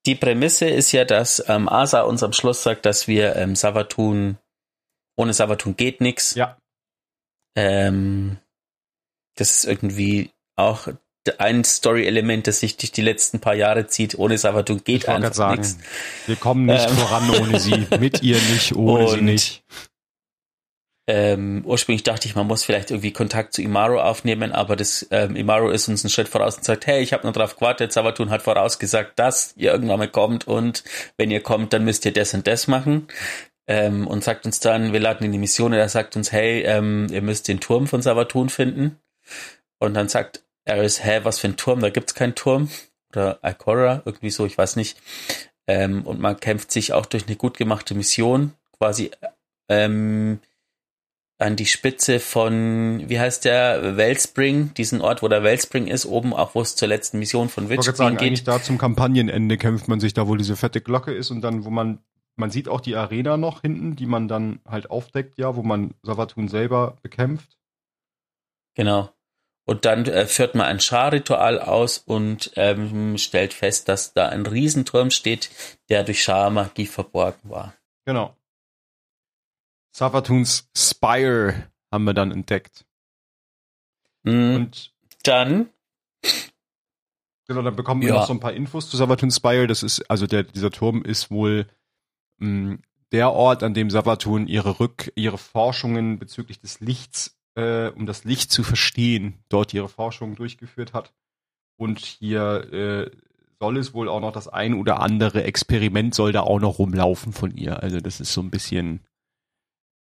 Die Prämisse ist ja, dass ähm, Asa uns am Schluss sagt, dass wir ähm, Savatun, ohne Savatun geht nix. Ja. Ähm, das ist irgendwie auch ein Story-Element, das sich durch die letzten paar Jahre zieht. Ohne Savatun geht Ich einfach nichts. wir kommen nicht Ähm. voran ohne sie. Mit ihr nicht, ohne sie Und- nicht. Ähm, ursprünglich dachte ich, man muss vielleicht irgendwie Kontakt zu Imaro aufnehmen, aber das ähm, Imaro ist uns einen Schritt voraus und sagt, hey, ich habe nur drauf gewartet, Savatun hat vorausgesagt, dass ihr irgendwann mal kommt und wenn ihr kommt, dann müsst ihr das und das machen. Ähm, und sagt uns dann, wir laden in die Mission und er sagt uns, hey, ähm, ihr müsst den Turm von Savatun finden. Und dann sagt Eris, hä, was für ein Turm? Da gibt's keinen Turm. Oder Ikora, irgendwie so, ich weiß nicht. Ähm, und man kämpft sich auch durch eine gut gemachte Mission quasi ähm, an die Spitze von, wie heißt der, Wellspring, diesen Ort, wo der Wellspring ist, oben auch, wo es zur letzten Mission von Witch sagen, Queen eigentlich geht. da zum Kampagnenende kämpft man sich da, wo diese fette Glocke ist und dann, wo man, man sieht auch die Arena noch hinten, die man dann halt aufdeckt, ja, wo man Savatun selber bekämpft. Genau. Und dann äh, führt man ein Schar-Ritual aus und ähm, stellt fest, dass da ein Riesenturm steht, der durch Scharmagie verborgen war. Genau. Savatuns Spire haben wir dann entdeckt. Mhm. Und dann, genau, dann bekommen wir Ja. noch so ein paar Infos zu Savatuns Spire. Das ist, also der, dieser Turm ist wohl mh, der Ort, an dem Savatun ihre Rück, ihre Forschungen bezüglich des Lichts, äh, um das Licht zu verstehen, dort ihre Forschungen durchgeführt hat. Und hier äh, soll es wohl auch noch das ein oder andere Experiment soll da auch noch rumlaufen von ihr. Also das ist so ein bisschen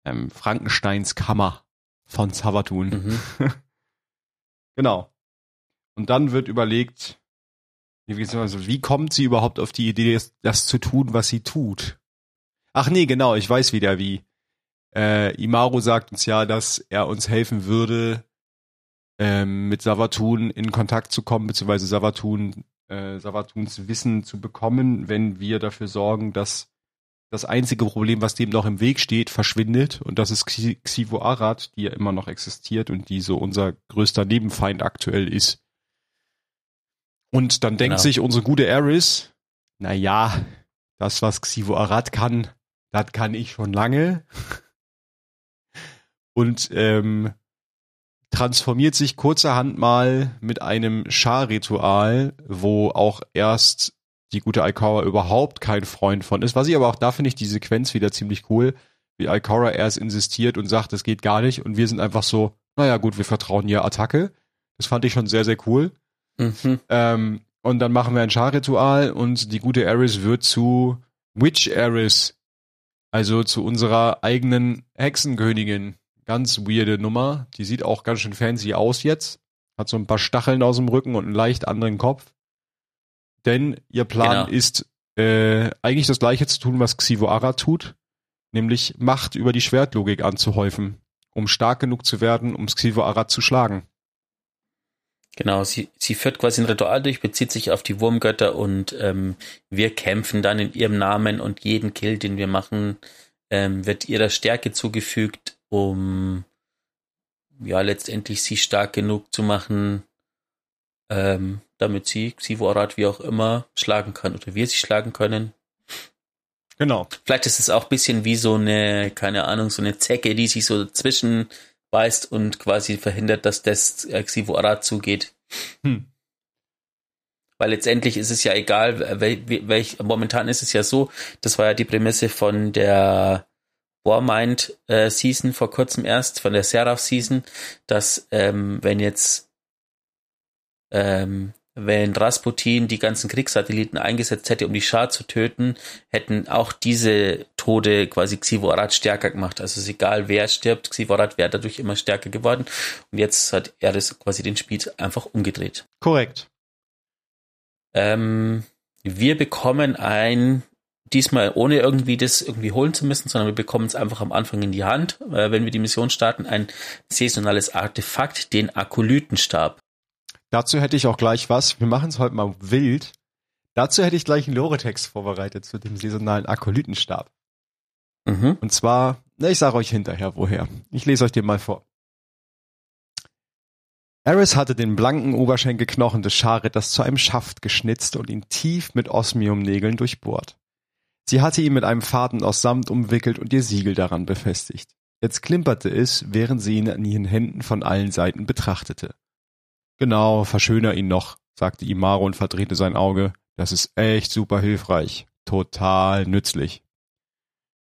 ähm, Frankensteins Kammer von Savatun. mhm. Genau. Und dann wird überlegt, wie, also, wie kommt sie überhaupt auf die Idee, das, das zu tun, was sie tut? Ach nee, genau, ich weiß wieder wie. Äh, Imaru sagt uns ja, dass er uns helfen würde, ähm, mit Savatun in Kontakt zu kommen, beziehungsweise Savatun, äh, Savatuns Wissen zu bekommen, wenn wir dafür sorgen, dass das einzige Problem, was dem noch im Weg steht, verschwindet. Und das ist Xi- Xivo Arad, die ja immer noch existiert und die so unser größter Nebenfeind aktuell ist. Und dann denkt Genau. sich unsere gute Eris, na ja, das, was Xivo Arad kann, das kann ich schon lange. Und ähm, transformiert sich kurzerhand mal mit einem Schar-Ritual, wo auch erst die gute Aikawa überhaupt kein Freund von ist. Was ich aber auch, da finde ich die Sequenz wieder ziemlich cool, wie Aikawa erst insistiert und sagt, das geht gar nicht und wir sind einfach so, naja gut, wir vertrauen ihr Attacke. Das fand ich schon sehr, sehr cool. Mhm. Ähm, und dann machen wir ein Schar-Ritual und die gute Eris wird zu Witch Eris. Also zu unserer eigenen Hexenkönigin. Ganz weirde Nummer. Die sieht auch ganz schön fancy aus jetzt. Hat so ein paar Stacheln aus dem Rücken und einen leicht anderen Kopf. Denn ihr Plan Genau. ist äh, eigentlich das gleiche zu tun, was Xivo Ara tut. Nämlich Macht über die Schwertlogik anzuhäufen. Um stark genug zu werden, um Xivo Ara zu schlagen. Genau, sie, sie führt quasi ein Ritual durch, bezieht sich auf die Wurmgötter und ähm, wir kämpfen dann in ihrem Namen und jeden Kill, den wir machen, ähm, wird ihrer Stärke zugefügt, um ja letztendlich sie stark genug zu machen, ähm, damit sie Xivo Arad wie auch immer schlagen kann oder wir sie schlagen können. Genau. Vielleicht ist es auch ein bisschen wie so eine, keine Ahnung, so eine Zecke, die sich so dazwischen beißt und quasi verhindert, dass das äh, Xivorat zugeht. Hm. Weil letztendlich ist es ja egal, welch, welch, momentan ist es ja so, das war ja die Prämisse von der Warmind äh, Season vor kurzem erst, von der Seraph Season, dass ähm, wenn jetzt ähm, wenn Rasputin die ganzen Kriegssatelliten eingesetzt hätte, um die Schar zu töten, hätten auch diese Tode quasi Xivorat stärker gemacht. Also es ist egal, wer stirbt, Xivorat wäre dadurch immer stärker geworden. Und jetzt hat er das quasi den Spiel einfach umgedreht. Korrekt. Ähm, wir bekommen ein, diesmal ohne irgendwie das irgendwie holen zu müssen, sondern wir bekommen es einfach am Anfang in die Hand, äh, wenn wir die Mission starten, ein saisonales Artefakt, den Akolytenstab. Dazu hätte ich auch gleich was. Wir machen es heute mal wild. Dazu hätte ich gleich einen Lore-Text vorbereitet zu dem saisonalen Akolytenstab. Mhm. Und zwar, na, ich sage euch hinterher woher. Ich lese euch den mal vor. Eris hatte den blanken Oberschenkelknochen des Scharritters zu einem Schaft geschnitzt und ihn tief mit Osmiumnägeln durchbohrt. Sie hatte ihn mit einem Faden aus Samt umwickelt und ihr Siegel daran befestigt. Jetzt klimperte es, während sie ihn an ihren Händen von allen Seiten betrachtete. Genau, verschöner ihn noch, sagte Imaro und verdrehte sein Auge. Das ist echt super hilfreich. Total nützlich.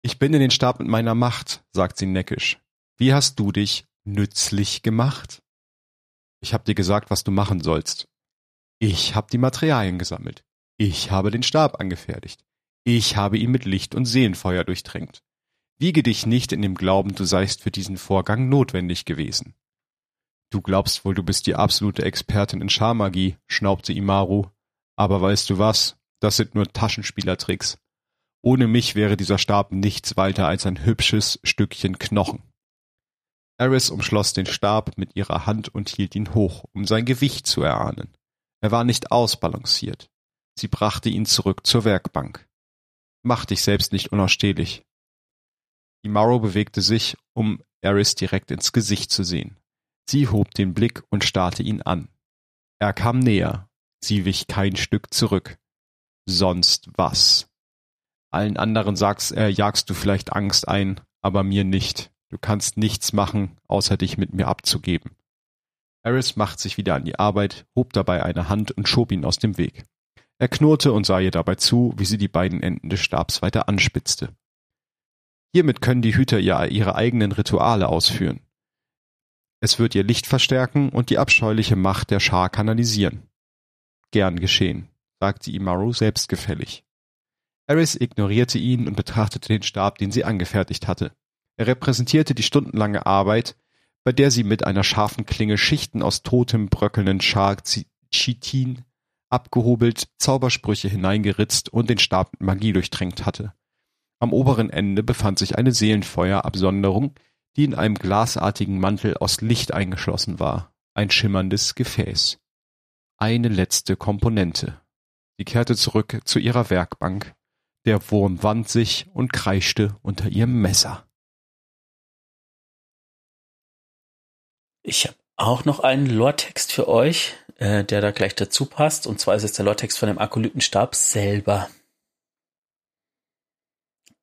Ich binde den Stab mit meiner Macht, sagt sie neckisch. Wie hast du dich nützlich gemacht? Ich hab dir gesagt, was du machen sollst. Ich hab die Materialien gesammelt. Ich habe den Stab angefertigt. Ich habe ihn mit Licht und Seelenfeuer durchtränkt. Wiege dich nicht in dem Glauben, du seist für diesen Vorgang notwendig gewesen. Du glaubst wohl, du bist die absolute Expertin in Scharmagie, schnaubte Imaru. Aber weißt du was? Das sind nur Taschenspielertricks. Ohne mich wäre dieser Stab nichts weiter als ein hübsches Stückchen Knochen. Eris umschloss den Stab mit ihrer Hand und hielt ihn hoch, um sein Gewicht zu erahnen. Er war nicht ausbalanciert. Sie brachte ihn zurück zur Werkbank. Mach dich selbst nicht unausstehlich. Imaro bewegte sich, um Eris direkt ins Gesicht zu sehen. Sie hob den Blick und starrte ihn an. Er kam näher. Sie wich kein Stück zurück. Sonst was? Allen anderen sagst, äh, jagst du vielleicht Angst ein, aber mir nicht. Du kannst nichts machen, außer dich mit mir abzugeben. Eris macht sich wieder an die Arbeit, hob dabei eine Hand und schob ihn aus dem Weg. Er knurrte und sah ihr dabei zu, wie sie die beiden Enden des Stabs weiter anspitzte. Hiermit können die Hüter ja ihre eigenen Rituale ausführen. Es wird ihr Licht verstärken und die abscheuliche Macht der Schar kanalisieren. Gern geschehen, sagte Imaru selbstgefällig. Eris ignorierte ihn und betrachtete den Stab, den sie angefertigt hatte. Er repräsentierte die stundenlange Arbeit, bei der sie mit einer scharfen Klinge Schichten aus totem, bröckelnden Char-Chitin abgehobelt, Zaubersprüche hineingeritzt und den Stab mit Magie durchtränkt hatte. Am oberen Ende befand sich eine Seelenfeuerabsonderung, die in einem glasartigen Mantel aus Licht eingeschlossen war, ein schimmerndes Gefäß. Eine letzte Komponente. Sie kehrte zurück zu ihrer Werkbank. Der Wurm wand sich und kreischte unter ihrem Messer. Ich habe auch noch einen Lortext für euch, äh, der da gleich dazu passt. Und zwar ist es der Lortext von dem Akolytenstab selber.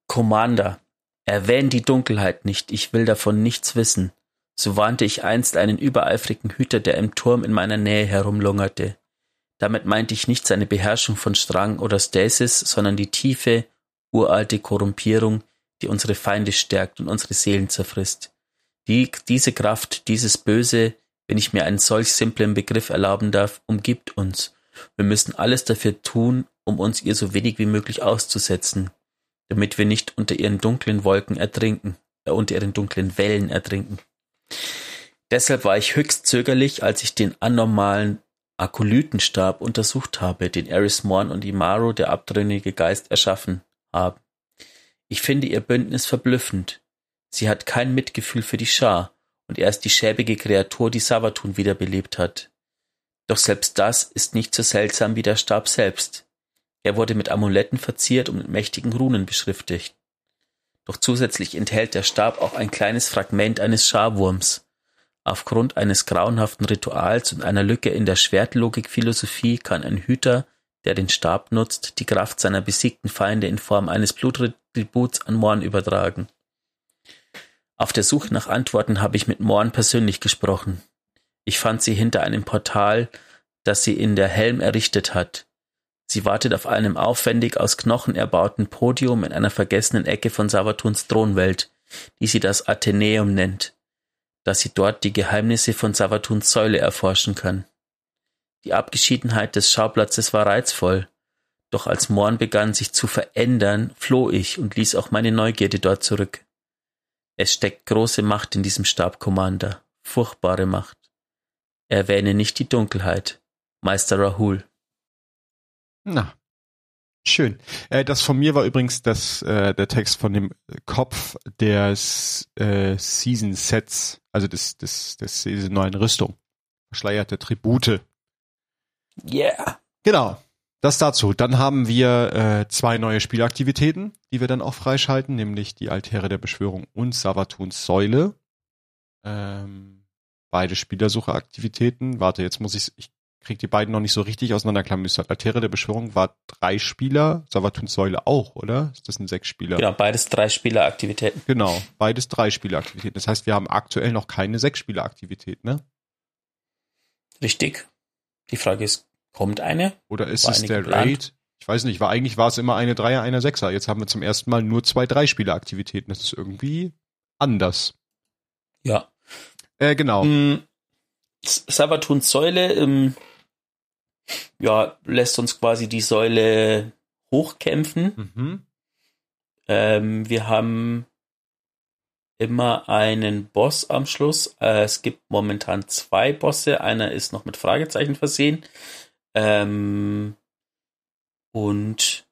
Commander, Erwähn die Dunkelheit nicht, ich will davon nichts wissen. So warnte ich einst einen übereifrigen Hüter, der im Turm in meiner Nähe herumlungerte. Damit meinte ich nicht seine Beherrschung von Strang oder Stasis, sondern die tiefe, uralte Korrumpierung, die unsere Feinde stärkt und unsere Seelen zerfrisst. Die, diese Kraft, dieses Böse, wenn ich mir einen solch simplen Begriff erlauben darf, umgibt uns. Wir müssen alles dafür tun, um uns ihr so wenig wie möglich auszusetzen damit wir nicht unter ihren dunklen Wolken ertrinken, äh, unter ihren dunklen Wellen ertrinken. Deshalb war ich höchst zögerlich, als ich den anormalen Akolytenstab untersucht habe, den Eris Morn und Imaro, der abtrünnige Geist, erschaffen haben. Ich finde ihr Bündnis verblüffend. Sie hat kein Mitgefühl für die Schar, und er ist die schäbige Kreatur, die Savatun wiederbelebt hat. Doch selbst das ist nicht so seltsam wie der Stab selbst. Er wurde mit Amuletten verziert und mit mächtigen Runen beschriftigt. Doch zusätzlich enthält der Stab auch ein kleines Fragment eines Scharwurms. Aufgrund eines grauenhaften Rituals und einer Lücke in der Schwertlogik-Philosophie kann ein Hüter, der den Stab nutzt, die Kraft seiner besiegten Feinde in Form eines Bluttributs an Morn übertragen. Auf der Suche nach Antworten habe ich mit Morn persönlich gesprochen. Ich fand sie hinter einem Portal, das sie in der Helm errichtet hat. Sie wartet auf einem aufwendig aus Knochen erbauten Podium in einer vergessenen Ecke von Savatuns Thronwelt, die sie das Athenäum nennt, dass sie dort die Geheimnisse von Savatuns Säule erforschen kann. Die Abgeschiedenheit des Schauplatzes war reizvoll, doch als Morn begann sich zu verändern, floh ich und ließ auch meine Neugierde dort zurück. Es steckt große Macht in diesem Stab, Commander, furchtbare Macht. Erwähne nicht die Dunkelheit, Meister Rahul. Na, schön. Äh, das von mir war übrigens das, äh, der Text von dem Kopf des äh, Season Sets, also des, des, des dieser neuen Rüstung. Verschleierte Tribute. Yeah. Genau. Das dazu. Dann haben wir äh, zwei neue Spielaktivitäten, die wir dann auch freischalten, nämlich die Altäre der Beschwörung und Savatuns Säule. Ähm, beide Spielersucheaktivitäten. Warte, jetzt muss ich, ich krieg die beiden noch nicht so richtig auseinanderklammern. Altäre der Beschwörung war drei Spieler, Savatuns Säule auch, oder? Ist das ein sechs Spieler? Genau, beides drei Spieleraktivitäten. Genau, beides drei Spieleraktivitäten. Das heißt, wir haben aktuell noch keine sechs Spieleraktivität, ne? Richtig. Die Frage ist, kommt eine? Oder ist War es der geplant? Raid? Ich weiß nicht, war eigentlich war es immer eine Dreier, eine Sechser. Jetzt haben wir zum ersten Mal nur zwei Dreispieler-Aktivitäten. Das ist irgendwie anders. Ja. Äh, genau. Mm, S- Savatuns Säule ähm, ja, lässt uns quasi die Säule hochkämpfen. Mhm. Ähm, wir haben immer einen Boss am Schluss. Äh, es gibt momentan zwei Bosse. Einer ist noch mit Fragezeichen versehen. Ähm, und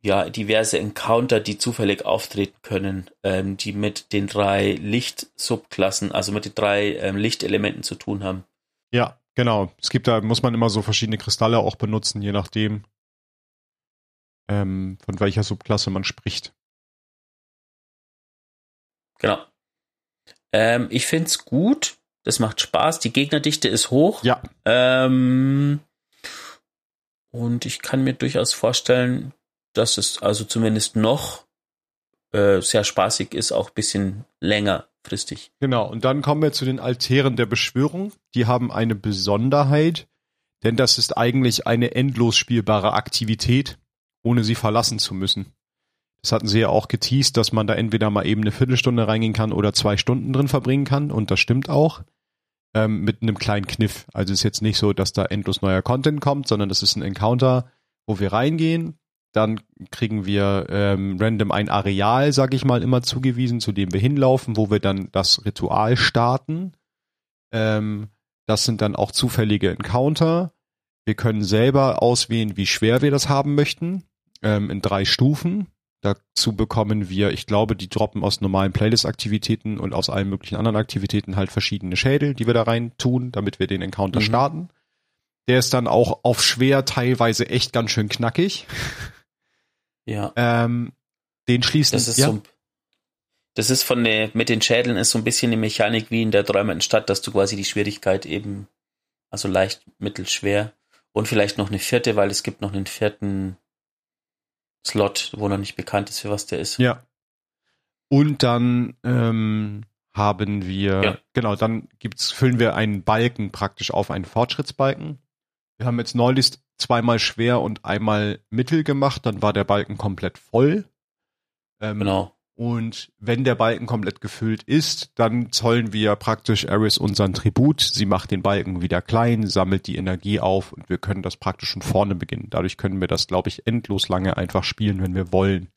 ja, diverse Encounter, die zufällig auftreten können, ähm, die mit den drei Lichtsubklassen, also mit den drei ähm, Lichtelementen zu tun haben. Ja, genau. Es gibt da, muss man immer so verschiedene Kristalle auch benutzen, je nachdem, ähm, von welcher Subklasse man spricht. Genau. Ähm, ich find's gut. Das macht Spaß. Die Gegnerdichte ist hoch. Ja, Ähm, und ich kann mir durchaus vorstellen, dass es also zumindest noch äh, sehr spaßig ist, auch bisschen längerfristig. genau. Und dann kommen wir zu den Altären der Beschwörung. Die haben eine Besonderheit, denn das ist eigentlich eine endlos spielbare Aktivität, ohne sie verlassen zu müssen. Das hatten sie ja auch geteased, dass man da entweder mal eben eine Viertelstunde reingehen kann oder zwei Stunden drin verbringen kann. Und das stimmt auch. Ähm, mit einem kleinen Kniff. Also ist jetzt nicht so, dass da endlos neuer Content kommt, sondern das ist ein Encounter, wo wir reingehen. Dann kriegen wir ähm, random ein Areal, sag ich mal, immer zugewiesen, zu dem wir hinlaufen, wo wir dann das Ritual starten. Ähm, das sind dann auch zufällige Encounter. Wir können selber auswählen, wie schwer wir das haben möchten, ähm, in drei Stufen. Dazu bekommen wir, ich glaube, die droppen aus normalen Playlist-Aktivitäten und aus allen möglichen anderen Aktivitäten halt verschiedene Schädel, die wir da rein tun, damit wir den Encounter Mhm. starten. Der ist dann auch auf schwer teilweise echt ganz schön knackig. Ja. Ähm, den schließen Das ist ja, so. Das ist von der, mit den Schädeln ist so ein bisschen die Mechanik wie in der träumenden Stadt, dass du quasi die Schwierigkeit eben, also leicht, mittelschwer und vielleicht noch eine vierte, weil es gibt noch einen vierten Slot, wo noch nicht bekannt ist, für was der ist. Ja. Und dann ähm, haben wir, Ja. genau, dann gibt's, füllen wir einen Balken praktisch auf einen Fortschrittsbalken. Wir haben jetzt neulich zweimal schwer und einmal mittel gemacht, dann war der Balken komplett voll. Ähm, Genau. Und wenn der Balken komplett gefüllt ist, dann zollen wir praktisch Eris unseren Tribut. Sie macht den Balken wieder klein, sammelt die Energie auf und wir können das praktisch von vorne beginnen. Dadurch können wir das, glaube ich, endlos lange einfach spielen, wenn wir wollen.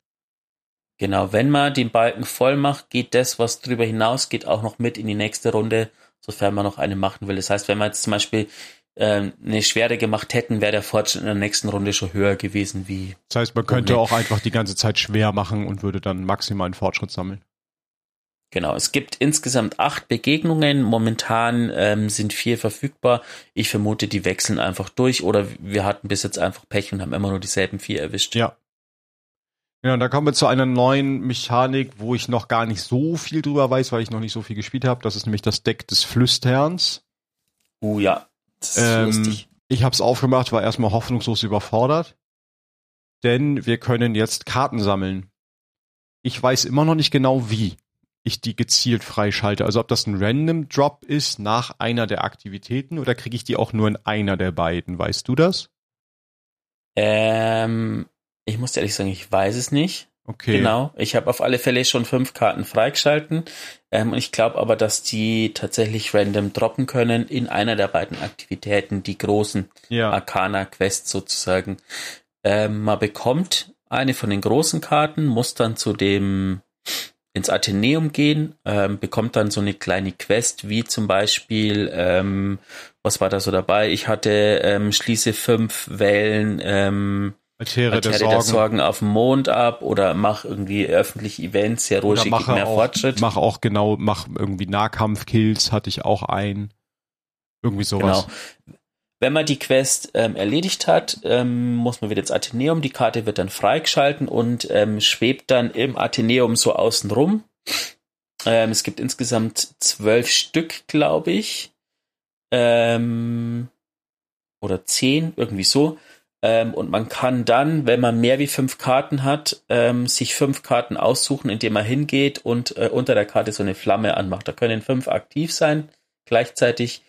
Genau, wenn man den Balken voll macht, geht das, was drüber hinausgeht, auch noch mit in die nächste Runde, sofern man noch eine machen will. Das heißt, wenn wir jetzt zum Beispiel ähm, eine schwere gemacht hätten, wäre der Fortschritt in der nächsten Runde schon höher gewesen wie. Das heißt, man könnte auch einfach die ganze Zeit schwer machen und würde dann maximalen Fortschritt sammeln. Genau, es gibt insgesamt acht Begegnungen. Momentan ähm, sind vier verfügbar. Ich vermute, die wechseln einfach durch oder wir hatten bis jetzt einfach Pech und haben immer nur dieselben vier erwischt. Ja. Ja, und da kommen wir zu einer neuen Mechanik, wo ich noch gar nicht so viel drüber weiß, weil ich noch nicht so viel gespielt habe. Das ist nämlich das Deck des Flüsterns. Uh, ja. Das ist Ähm, lustig. Ich habe es aufgemacht, war erstmal hoffnungslos überfordert, denn wir können jetzt Karten sammeln. Ich weiß immer noch nicht genau wie ich die gezielt freischalte. Also ob das ein Random Drop ist nach einer der Aktivitäten oder kriege ich die auch nur in einer der beiden? Weißt du das? Ähm, ich muss ehrlich sagen, ich weiß es nicht. Okay. Genau. Ich habe auf alle Fälle schon fünf Karten freigeschalten. Ähm, ich glaube aber, dass die tatsächlich random droppen können in einer der beiden Aktivitäten, die großen Ja. Arcana-Quests sozusagen. Ähm, man bekommt eine von den großen Karten, muss dann zu dem ins Athenäum gehen, ähm, bekommt dann so eine kleine Quest, wie zum Beispiel, ähm, was war da so dabei? Ich hatte ähm, schließe fünf Wellen ähm, Altäre der Altäre Sorgen. der Sorgen auf dem Mond ab oder mach irgendwie öffentliche Events, heroische Oder mache Gegner auch, Fortschritt. mach auch genau, mach irgendwie Nahkampfkills, hatte ich auch ein. Irgendwie sowas. Genau. Wenn man die Quest ähm, erledigt hat, ähm, muss man wieder ins Athenäum. Die Karte wird dann freigeschalten und ähm, schwebt dann im Athenäum so außen rum. Ähm, es gibt insgesamt zwölf Stück, glaube ich. Ähm, oder zehn, irgendwie so. Ähm, und man kann dann, wenn man mehr wie fünf Karten hat, ähm, sich fünf Karten aussuchen, indem man hingeht und äh, unter der Karte so eine Flamme anmacht. Da können fünf aktiv sein gleichzeitig.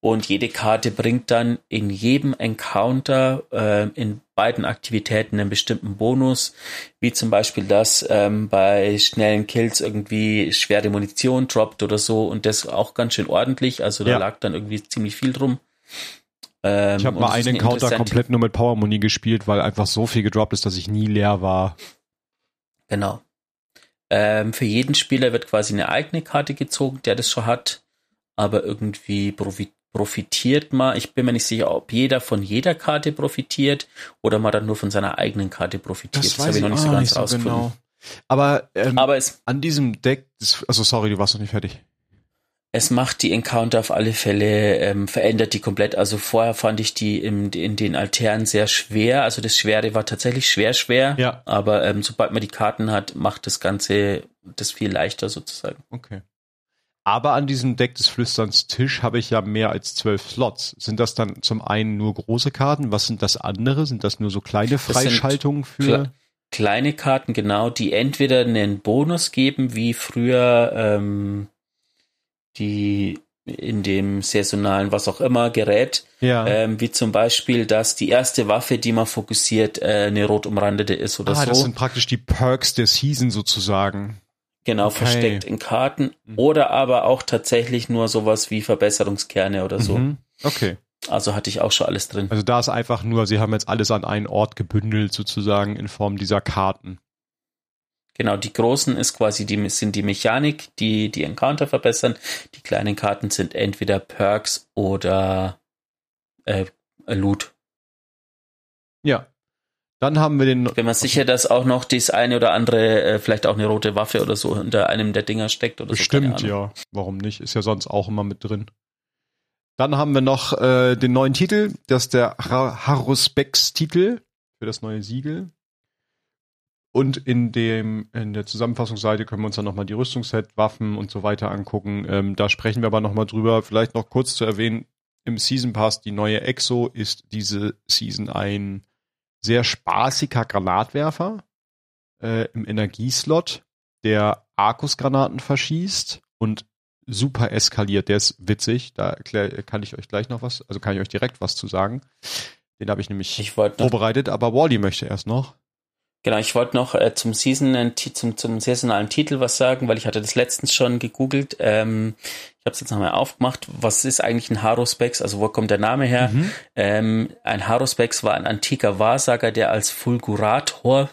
Und jede Karte bringt dann in jedem Encounter äh, in beiden Aktivitäten einen bestimmten Bonus, wie zum Beispiel, dass ähm, bei schnellen Kills irgendwie schwere Munition droppt oder so und das auch ganz schön ordentlich. Also da Ja. lag dann irgendwie ziemlich viel drum. Ähm, Ich habe mal das einen eine Encounter komplett nur mit Power-Muni gespielt, weil einfach so viel gedroppt ist, dass ich nie leer war. Genau. Ähm, für jeden Spieler wird quasi eine eigene Karte gezogen, der das schon hat, aber irgendwie profi profitiert man. Ich bin mir nicht sicher, ob jeder von jeder Karte profitiert oder man dann nur von seiner eigenen Karte profitiert. habe ich noch nicht so ganz rausgefunden. Aber, ähm, Aber es, an diesem Deck, das, also sorry, du warst noch nicht fertig. Es macht die Encounter auf alle Fälle, ähm, verändert die komplett. Also vorher fand ich die im, in den Altären sehr schwer. Also das Schwere war tatsächlich schwer, schwer. Ja. Aber ähm, sobald man die Karten hat, macht das Ganze das viel leichter sozusagen. Okay. Aber an diesem Deck des Flüsterns Tisch habe ich ja mehr als zwölf Slots. Sind das dann zum einen nur große Karten? Was sind das andere? Sind das nur so kleine Freischaltungen für? Kle- kleine Karten, genau, die entweder einen Bonus geben, wie früher ähm, die in dem saisonalen, was auch immer, Gerät, Ja. ähm, wie zum Beispiel, dass die erste Waffe, die man fokussiert, äh, eine rot umrandete ist oder ah, so. das sind praktisch die Perks der Season sozusagen. genau, okay. versteckt in Karten. Mhm. Oder aber auch tatsächlich nur sowas wie Verbesserungskerne oder so. Mhm. Okay. Also hatte ich auch schon alles drin. Also da ist einfach nur, sie haben jetzt alles an einen Ort gebündelt sozusagen in Form dieser Karten. Genau, die großen ist quasi die, sind die Mechanik, die die Encounter verbessern. Die kleinen Karten sind entweder Perks oder äh, Loot. Ja. Dann haben wir den. Bin mir sicher, dass auch noch das eine oder andere, äh, vielleicht auch eine rote Waffe oder so hinter einem der Dinger steckt oder Bestimmt, so. Ahnung. ja. Warum nicht? Ist ja sonst auch immer mit drin. Dann haben wir noch äh, den neuen Titel, das ist der Har Haruspex-Titel für das neue Siegel. Und in dem in der Zusammenfassungsseite können wir uns dann nochmal die Rüstungsset, Waffen und so weiter angucken. Ähm, da sprechen wir aber nochmal drüber. Vielleicht noch kurz zu erwähnen, im Season Pass, die neue Exo ist diese Season ein sehr spaßiger Granatwerfer äh, im Energieslot, der Arkusgranaten verschießt und super eskaliert. Der ist witzig. Da kann ich euch gleich noch was, also kann ich euch direkt was zu sagen. Den habe ich nämlich Ich vorbereitet, aber Wally möchte erst noch. Genau, ich wollte noch äh, zum Season, zum, zum saisonalen Titel was sagen, weil ich hatte das letztens schon gegoogelt. Ähm, ich habe es jetzt nochmal aufgemacht. Was ist eigentlich ein Haruspex? Also wo kommt der Name her? Mhm. Ähm, ein Haruspex war ein antiker Wahrsager, der als Fulgurator,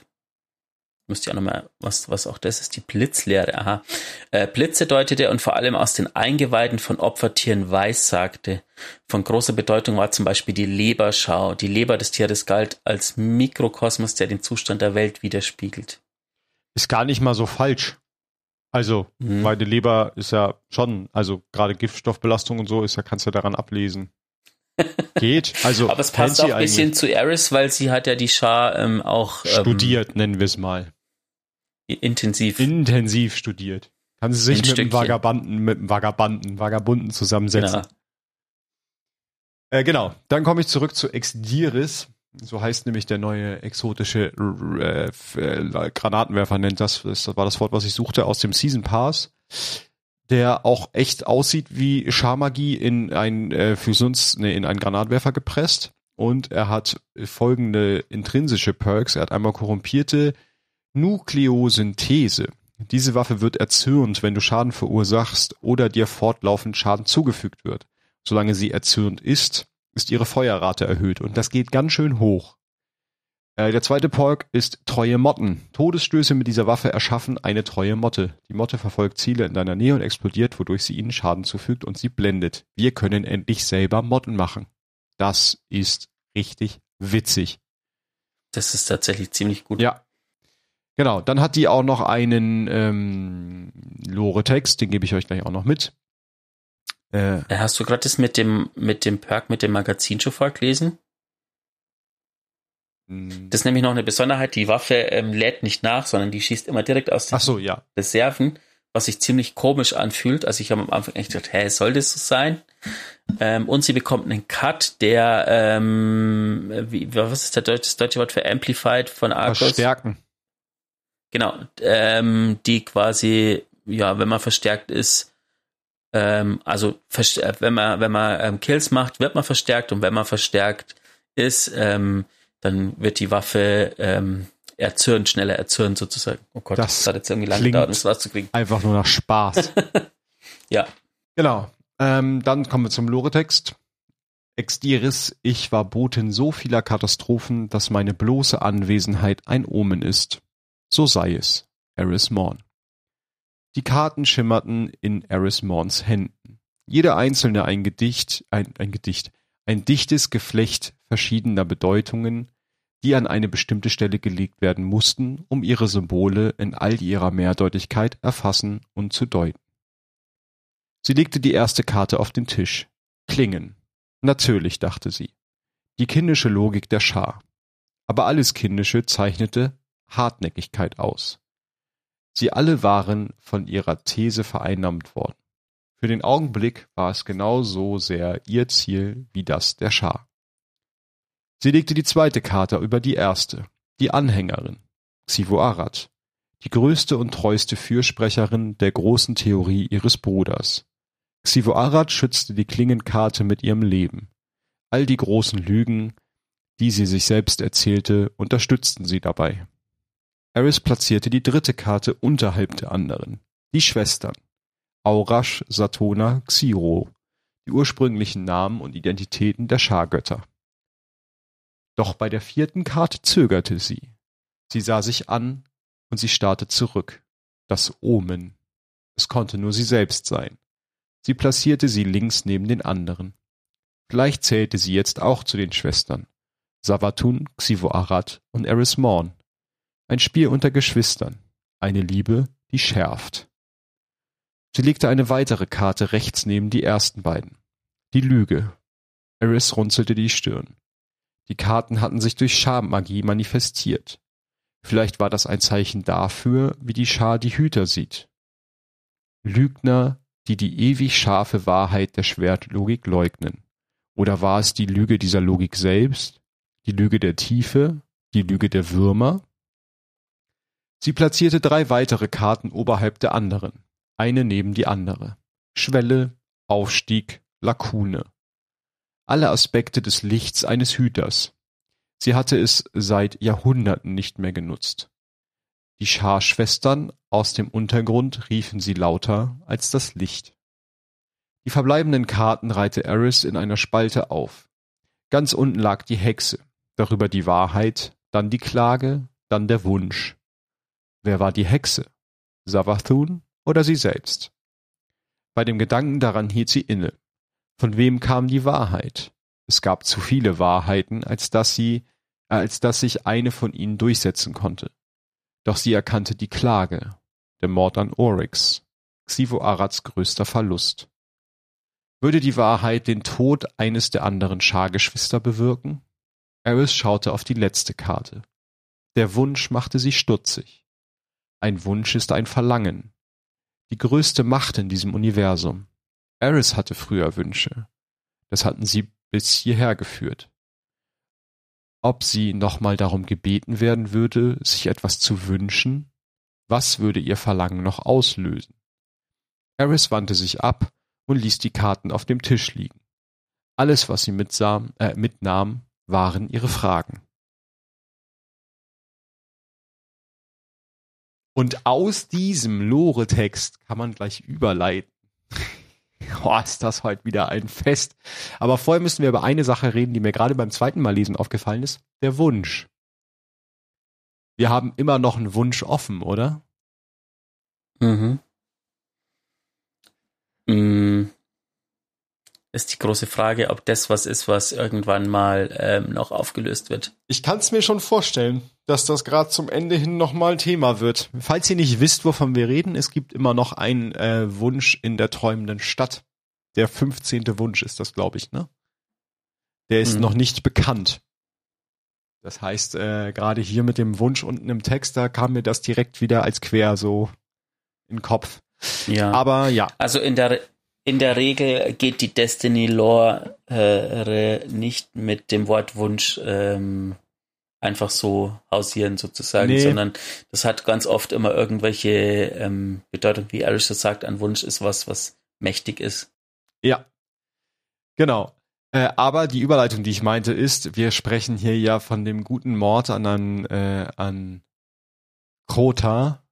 müsst ihr auch nochmal, was, was auch das ist, die Blitzlehre, aha, äh, Blitze deutete und vor allem aus den Eingeweiden von Opfertieren weissagte. Von großer Bedeutung war zum Beispiel die Leberschau. Die Leber des Tieres galt als Mikrokosmos, der den Zustand der Welt widerspiegelt. Ist gar nicht mal so falsch. Also, Mhm. weil die Leber ist ja schon, also gerade Giftstoffbelastung und so ist ja, kannst du daran ablesen. Geht. Also Aber es passt auch ein bisschen zu Eris, weil sie hat ja die Schar ähm, auch ähm, studiert, nennen wir es mal. Intensiv. Intensiv studiert. Kann sie sich Ein mit dem Stückchen. Vagabanden, mit dem Vagabanden, Vagabunden zusammensetzen. Genau. Äh, genau, dann komme ich zurück zu Exdiris. So heißt nämlich der neue exotische äh, Granatenwerfer, nennt das. Das war das Wort, was ich suchte, aus dem Season Pass. Der auch echt aussieht wie Scharmagie in ein äh, Fusions, nee, in einen Granatwerfer gepresst. Und er hat folgende intrinsische Perks. Er hat einmal korrumpierte Nukleosynthese. Diese Waffe wird erzürnt, wenn du Schaden verursachst oder dir fortlaufend Schaden zugefügt wird. Solange sie erzürnt ist, ist ihre Feuerrate erhöht und das geht ganz schön hoch. Äh, der zweite Perk ist treue Motten. Todesstöße mit dieser Waffe erschaffen eine treue Motte. Die Motte verfolgt Ziele in deiner Nähe und explodiert, wodurch sie ihnen Schaden zufügt und sie blendet. Wir können endlich selber Motten machen. Das ist richtig witzig. Das ist tatsächlich ziemlich gut. Ja. Genau, dann hat die auch noch einen ähm, Lore-Text, den gebe ich euch gleich auch noch mit. Äh, äh, Hast du gerade das mit dem, mit dem Perk, mit dem Magazin schon vorgelesen? Hm. Das ist nämlich noch eine Besonderheit. Die Waffe ähm, lädt nicht nach, sondern die schießt immer direkt aus den so, ja. Reserven, was sich ziemlich komisch anfühlt. Also ich habe am Anfang echt gedacht, hä, soll das so sein? Ähm, und sie bekommt einen Cut, der, ähm, wie, was ist der deutsche, das deutsche Wort für Amplified von Arcos? Verstärken. Genau, ähm, die quasi, ja, wenn man verstärkt ist, ähm, also äh, wenn man, wenn man ähm, Kills macht, wird man verstärkt und wenn man verstärkt ist, ähm, dann wird die Waffe ähm, erzürnt, schneller erzürnt sozusagen. Oh Gott, das, das hat jetzt irgendwie lange gedauert, um zu kriegen. Einfach nur nach Spaß. ja. Genau. Ähm, dann kommen wir zum Lore-Text. Exdiris, ich war Botin so vieler Katastrophen, dass meine bloße Anwesenheit ein Omen ist. So sei es. Eris Morn. Die Karten schimmerten in Eris Morns Händen. Jede einzelne ein Gedicht, ein, ein Gedicht, ein dichtes Geflecht verschiedener Bedeutungen, die an eine bestimmte Stelle gelegt werden mussten, um ihre Symbole in all ihrer Mehrdeutigkeit erfassen und zu deuten. Sie legte die erste Karte auf den Tisch. Klingen. Natürlich, dachte sie. Die kindische Logik der Schar. Aber alles Kindische zeichnete Hartnäckigkeit aus. Sie alle waren von ihrer These vereinnahmt worden. Für den Augenblick war es genau so sehr ihr Ziel wie das der Schar. Sie legte die zweite Karte über die erste, die Anhängerin, Xivo Arad, die größte und treueste Fürsprecherin der großen Theorie ihres Bruders. Xivo Arad schützte die Klingenkarte mit ihrem Leben. All die großen Lügen, die sie sich selbst erzählte, unterstützten sie dabei. Eris platzierte die dritte Karte unterhalb der anderen, die Schwestern, Aurash, Satona, Xiro, die ursprünglichen Namen und Identitäten der Schargötter. Doch bei der vierten Karte zögerte sie. Sie sah sich an und sie starrte zurück. Das Omen. Es konnte nur sie selbst sein. Sie platzierte sie links neben den anderen. Vielleicht zählte sie jetzt auch zu den Schwestern. Savatun, Xivo Arad und Eris Morn. Ein Spiel unter Geschwistern, eine Liebe, die schärft. Sie legte eine weitere Karte rechts neben die ersten beiden. Die Lüge. Eris runzelte die Stirn. Die Karten hatten sich durch Schammagie manifestiert. Vielleicht war das ein Zeichen dafür, wie die Schar die Hüter sieht. Lügner, die die ewig scharfe Wahrheit der Schwertlogik leugnen. Oder war es die Lüge dieser Logik selbst? Die Lüge der Tiefe? Die Lüge der Würmer? Sie platzierte drei weitere Karten oberhalb der anderen, eine neben die andere. Schwelle, Aufstieg, Lakune. Alle Aspekte des Lichts eines Hüters. Sie hatte es seit Jahrhunderten nicht mehr genutzt. Die Scharschwestern aus dem Untergrund riefen sie lauter als das Licht. Die verbleibenden Karten reihte Eris in einer Spalte auf. Ganz unten lag die Hexe, darüber die Wahrheit, dann die Klage, dann der Wunsch, Wer war die Hexe? Savathun oder sie selbst? Bei dem Gedanken daran hielt sie inne. Von wem kam die Wahrheit? Es gab zu viele Wahrheiten, als dass sie, als dass sich eine von ihnen durchsetzen konnte. Doch sie erkannte die Klage, der Mord an Oryx, Xivo Arads größter Verlust. Würde die Wahrheit den Tod eines der anderen Schargeschwister bewirken? Eris schaute auf die letzte Karte. Der Wunsch machte sie stutzig. Ein Wunsch ist ein Verlangen. Die größte Macht in diesem Universum. Eris hatte früher Wünsche. Das hatten sie bis hierher geführt. Ob sie nochmal darum gebeten werden würde, sich etwas zu wünschen? Was würde ihr Verlangen noch auslösen? Harris wandte sich ab und ließ die Karten auf dem Tisch liegen. Alles, was sie mitsah, äh, mitnahm, waren ihre Fragen. Und aus diesem Lore-Text kann man gleich überleiten. oh, ist das heute wieder ein Fest. Aber vorher müssen wir über eine Sache reden, die mir gerade beim zweiten Mal lesen aufgefallen ist. Der Wunsch. Wir haben immer noch einen Wunsch offen, oder? Mhm. Mhm. Ist die große Frage, ob das was ist, was irgendwann mal ähm, noch aufgelöst wird. Ich kann es mir schon vorstellen, dass das gerade zum Ende hin nochmal Thema wird. Falls ihr nicht wisst, wovon wir reden, es gibt immer noch einen äh, Wunsch in der träumenden Stadt. Der 15. Wunsch ist das, glaube ich, ne? Der ist mhm. noch nicht bekannt. Das heißt, äh, gerade hier mit dem Wunsch unten im Text, da kam mir das direkt wieder als quer so in den Kopf. Ja. Aber ja. Also in der in der Regel geht die Destiny Lore äh, nicht mit dem Wortwunsch ähm, einfach so hausieren sozusagen, nee. sondern das hat ganz oft immer irgendwelche ähm, Bedeutung, wie Alice so sagt, ein Wunsch ist was, was mächtig ist. Ja, genau. Äh, aber die Überleitung, die ich meinte, ist, wir sprechen hier ja von dem guten Mord an, an, äh, an Krota.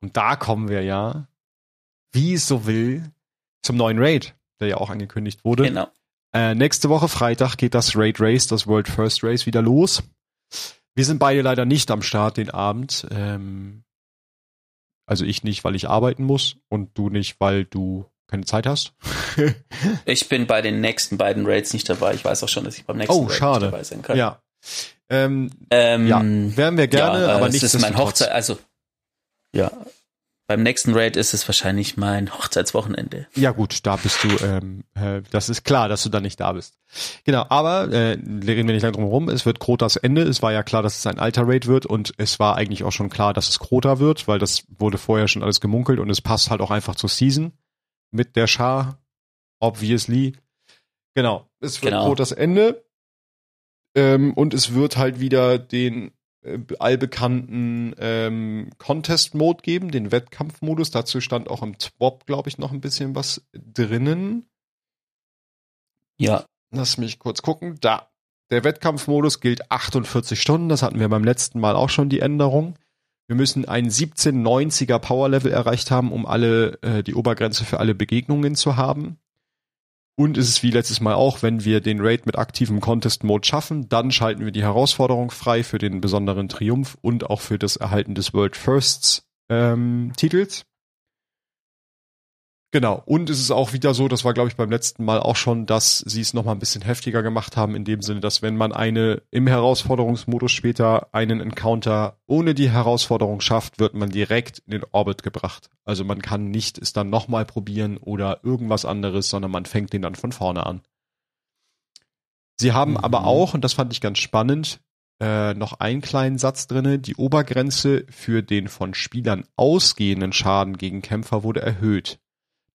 Und da kommen wir ja, wie es so will, zum neuen Raid, der ja auch angekündigt wurde. Genau. Äh, nächste Woche Freitag geht das Raid Race, das World First Race wieder los. Wir sind beide leider nicht am Start den Abend. Ähm, also ich nicht, weil ich arbeiten muss und du nicht, weil du keine Zeit hast. ich bin bei den nächsten beiden Raids nicht dabei. Ich weiß auch schon, dass ich beim nächsten oh, Raid schade. nicht dabei sein kann. Ja. Ähm, ähm, ja, wären wir gerne, ja, aber nicht. Das ist mein Hochzeit, also ja, beim nächsten Raid ist es wahrscheinlich mein Hochzeitswochenende. Ja gut, da bist du, ähm, äh, das ist klar, dass du da nicht da bist. Genau, aber äh, reden wir nicht lange drum herum, es wird Krotas Ende. Es war ja klar, dass es ein alter Raid wird und es war eigentlich auch schon klar, dass es Krota wird, weil das wurde vorher schon alles gemunkelt und es passt halt auch einfach zur Season mit der Schar, obviously. Genau, es wird genau. Krotas Ende ähm, und es wird halt wieder den allbekannten ähm, Contest-Mode geben, den Wettkampfmodus. Dazu stand auch im Twop, glaube ich, noch ein bisschen was drinnen. Ja. Lass mich kurz gucken. Da. Der Wettkampfmodus gilt 48 Stunden. Das hatten wir beim letzten Mal auch schon die Änderung. Wir müssen ein 1790er Power-Level erreicht haben, um alle äh, die Obergrenze für alle Begegnungen zu haben. Und es ist wie letztes Mal auch, wenn wir den Raid mit aktivem Contest-Mode schaffen, dann schalten wir die Herausforderung frei für den besonderen Triumph und auch für das Erhalten des World Firsts ähm, Titels. Genau. Und es ist auch wieder so, das war glaube ich beim letzten Mal auch schon, dass sie es nochmal ein bisschen heftiger gemacht haben, in dem Sinne, dass wenn man eine im Herausforderungsmodus später einen Encounter ohne die Herausforderung schafft, wird man direkt in den Orbit gebracht. Also man kann nicht es dann nochmal probieren oder irgendwas anderes, sondern man fängt den dann von vorne an. Sie haben mhm. aber auch, und das fand ich ganz spannend, äh, noch einen kleinen Satz drinne. Die Obergrenze für den von Spielern ausgehenden Schaden gegen Kämpfer wurde erhöht.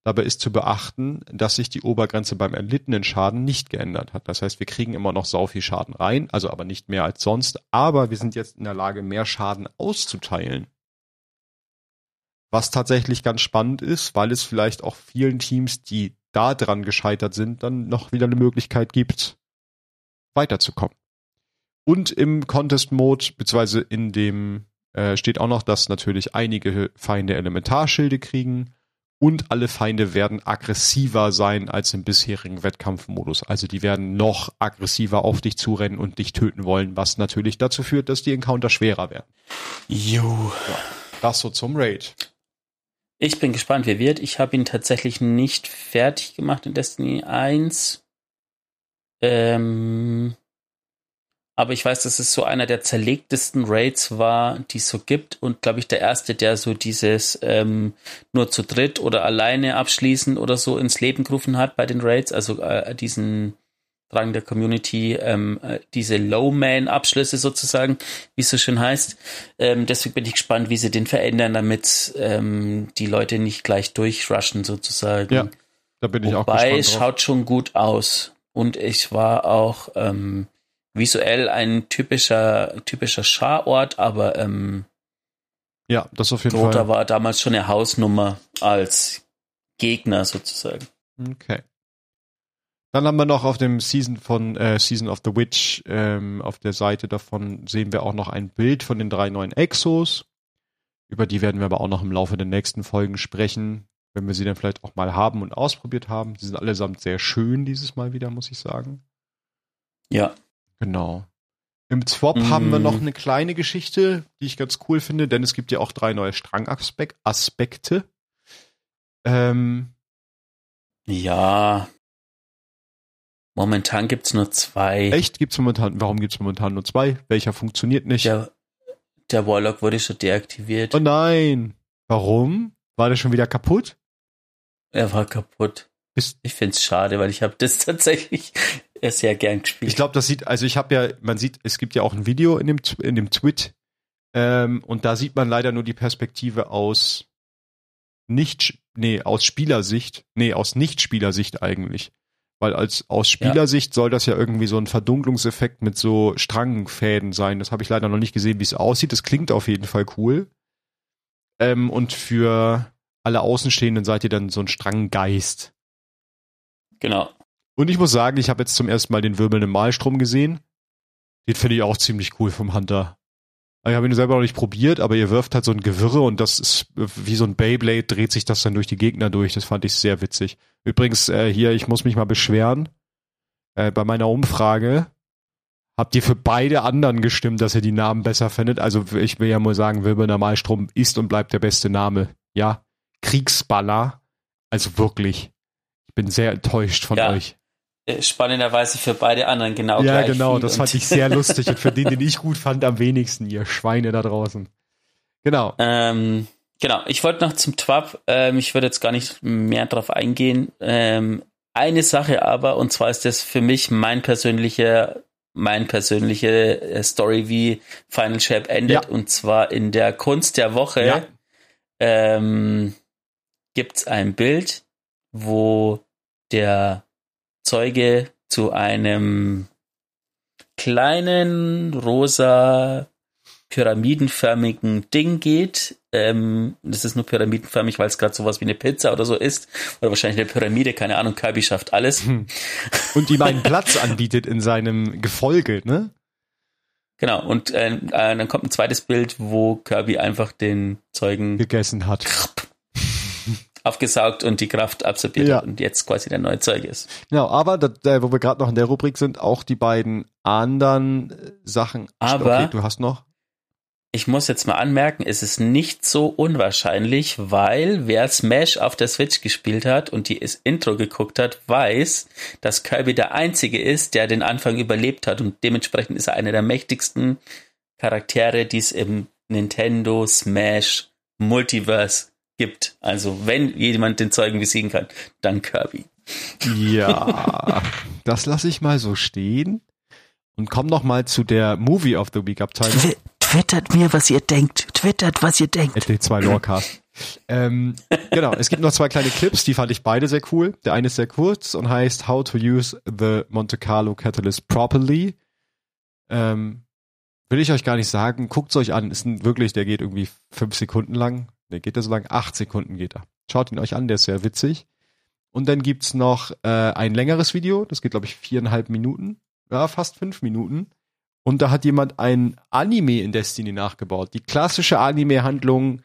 Dabei ist zu beachten, dass sich die Obergrenze beim erlittenen Schaden nicht geändert hat. Das heißt, wir kriegen immer noch sau viel Schaden rein, also aber nicht mehr als sonst. Aber wir sind jetzt in der Lage, mehr Schaden auszuteilen. Was tatsächlich ganz spannend ist, weil es vielleicht auch vielen Teams, die da dran gescheitert sind, dann noch wieder eine Möglichkeit gibt, weiterzukommen. Und im Contest-Mode, beziehungsweise in dem äh, steht auch noch, dass natürlich einige Feinde Elementarschilde kriegen und alle Feinde werden aggressiver sein als im bisherigen Wettkampfmodus. Also die werden noch aggressiver auf dich zurennen und dich töten wollen, was natürlich dazu führt, dass die Encounter schwerer werden. Jo. Ja, das so zum Raid. Ich bin gespannt, wer wird. Ich habe ihn tatsächlich nicht fertig gemacht in Destiny 1. Ähm, aber ich weiß, dass es so einer der zerlegtesten Raids war, die es so gibt und glaube ich der erste, der so dieses ähm, nur zu dritt oder alleine abschließen oder so ins Leben gerufen hat bei den Raids, also äh, diesen Drang der Community, ähm, äh, diese Low-Man-Abschlüsse sozusagen, wie es so schön heißt. Ähm, deswegen bin ich gespannt, wie sie den verändern, damit ähm, die Leute nicht gleich durchrushen sozusagen. Ja. Da bin ich Wobei, auch gespannt es drauf. schaut schon gut aus. Und ich war auch ähm, visuell ein typischer, typischer Scharort, aber ähm, Ja, das auf jeden Dota Fall. war damals schon eine Hausnummer als Gegner sozusagen. Okay. Dann haben wir noch auf dem Season von äh, Season of the Witch ähm, auf der Seite davon sehen wir auch noch ein Bild von den drei neuen Exos. Über die werden wir aber auch noch im Laufe der nächsten Folgen sprechen, wenn wir sie dann vielleicht auch mal haben und ausprobiert haben. Sie sind allesamt sehr schön dieses Mal wieder, muss ich sagen. Ja. Genau. Im Swap Mm. haben wir noch eine kleine Geschichte, die ich ganz cool finde, denn es gibt ja auch drei neue Strangaspekte. Ähm, Ja. Momentan gibt's nur zwei. echt gibt's momentan, warum gibt's momentan nur zwei? Welcher funktioniert nicht? Der, der Warlock wurde schon deaktiviert. Oh nein. Warum? War der schon wieder kaputt? er war kaputt. Ist- ich find's schade, weil ich habe das tatsächlich sehr gern gespielt. Ich glaube, das sieht, also ich habe ja, man sieht, es gibt ja auch ein Video in dem, in dem Twit, ähm, und da sieht man leider nur die Perspektive aus nicht, nee, aus Spielersicht, nee, aus Nicht-Spielersicht eigentlich. Weil als aus Spielersicht soll das ja irgendwie so ein Verdunklungseffekt mit so Strangfäden sein. Das habe ich leider noch nicht gesehen, wie es aussieht. Das klingt auf jeden Fall cool. Ähm, und für alle Außenstehenden seid ihr dann so ein Stranggeist. genau. Und ich muss sagen, ich habe jetzt zum ersten Mal den wirbelnden Malstrom gesehen. Den finde ich auch ziemlich cool vom Hunter. Ich habe ihn selber noch nicht probiert, aber ihr wirft halt so ein Gewirre und das ist äh, wie so ein Beyblade, dreht sich das dann durch die Gegner durch. Das fand ich sehr witzig. Übrigens, äh, hier, ich muss mich mal beschweren. Äh, bei meiner Umfrage habt ihr für beide anderen gestimmt, dass ihr die Namen besser findet. Also ich will ja mal sagen, wirbelnder Malstrom ist und bleibt der beste Name. Ja, Kriegsballer. Also wirklich. Ich bin sehr enttäuscht von Ja. euch. Äh, Spannenderweise für beide anderen genau Ja, gleich genau, viel. das fand ich sehr lustig und für den, den ich gut fand, am wenigsten, ihr Schweine da draußen. Genau. Ähm, genau, ich wollte noch zum TWAP, ähm, ich würde jetzt gar nicht mehr drauf eingehen. Ähm, eine Sache aber, und zwar ist das für mich mein persönlicher, mein persönliche äh, Story, wie Final Shape endet, Ja. und zwar in der Kunst der Woche Ja. ähm, gibt's ein Bild, wo der Zeuge zu einem kleinen rosa pyramidenförmigen Ding geht. Ähm, das ist nur pyramidenförmig, weil es gerade sowas wie eine Pizza oder so ist. Oder wahrscheinlich eine Pyramide, keine Ahnung, Kirby schafft alles. Hm. Und ihm einen Platz anbietet in seinem Gefolge, ne? Genau, und äh, äh, dann kommt ein zweites Bild, wo Kirby einfach den Zeugen Gegessen hat. Aufgesaugt und die Kraft absorbiert Ja. hat und jetzt quasi der neue Zeuge ist. Genau, aber äh, wo wir gerade noch in der Rubrik sind, auch die beiden anderen äh, Sachen. Aber- okay, du hast noch. Ich muss jetzt mal anmerken, es ist nicht so unwahrscheinlich, weil wer Smash auf der Switch gespielt hat und die Intro geguckt hat, weiß, dass Kirby der einzige ist, der den Anfang überlebt hat und dementsprechend ist er einer der mächtigsten Charaktere, die es im Nintendo Smash Multiverse gibt. Also wenn jemand den Zeugen besiegen kann, dann Kirby. Ja, das lasse ich mal so stehen. Und komm noch mal zu der Movie of the Week Abteilung. Twi twittert mir, was ihr denkt. Twittert, was ihr denkt. RT2 Lorecast. ähm, genau, es gibt noch zwei kleine Clips, die fand ich beide sehr cool. Der eine ist sehr kurz und heißt How to use the Monte Carlo Catalyst properly. Ähm, will ich euch gar nicht sagen, guckt's euch an. Ist ein, wirklich, der geht irgendwie fünf Sekunden lang. Der geht der so lang? Acht Sekunden geht er. Schaut ihn euch an, der ist sehr witzig. Und dann gibt's noch äh, ein längeres Video, das geht, glaube ich, viereinhalb Minuten. Ja, fast fünf Minuten. Und da hat jemand ein Anime in Destiny nachgebaut. Die klassische Anime-Handlung,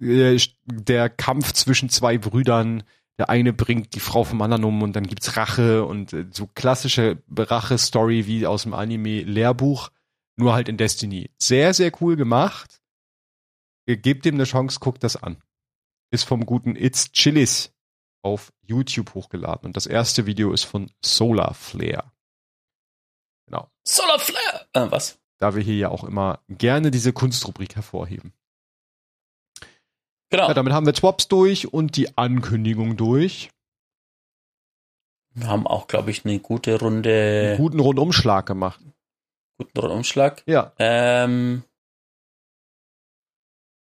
äh, der Kampf zwischen zwei Brüdern. Der eine bringt die Frau vom anderen um und dann gibt's Rache und äh, so klassische Rache-Story wie aus dem Anime-Lehrbuch, nur halt in Destiny. Sehr, sehr cool gemacht. Ihr Gebt dem eine Chance, guckt das an. Ist vom guten It's Chilis auf YouTube hochgeladen. Und das erste Video ist von Solar Flare. Genau. Solar Flare! Äh, was? Da wir hier ja auch immer gerne diese Kunstrubrik hervorheben. Genau. Ja, damit haben wir Swaps durch und die Ankündigung durch. Wir haben auch, glaube ich, eine gute Einen Runde, guten Rundumschlag gemacht. guten Rundumschlag. Ja. Ähm,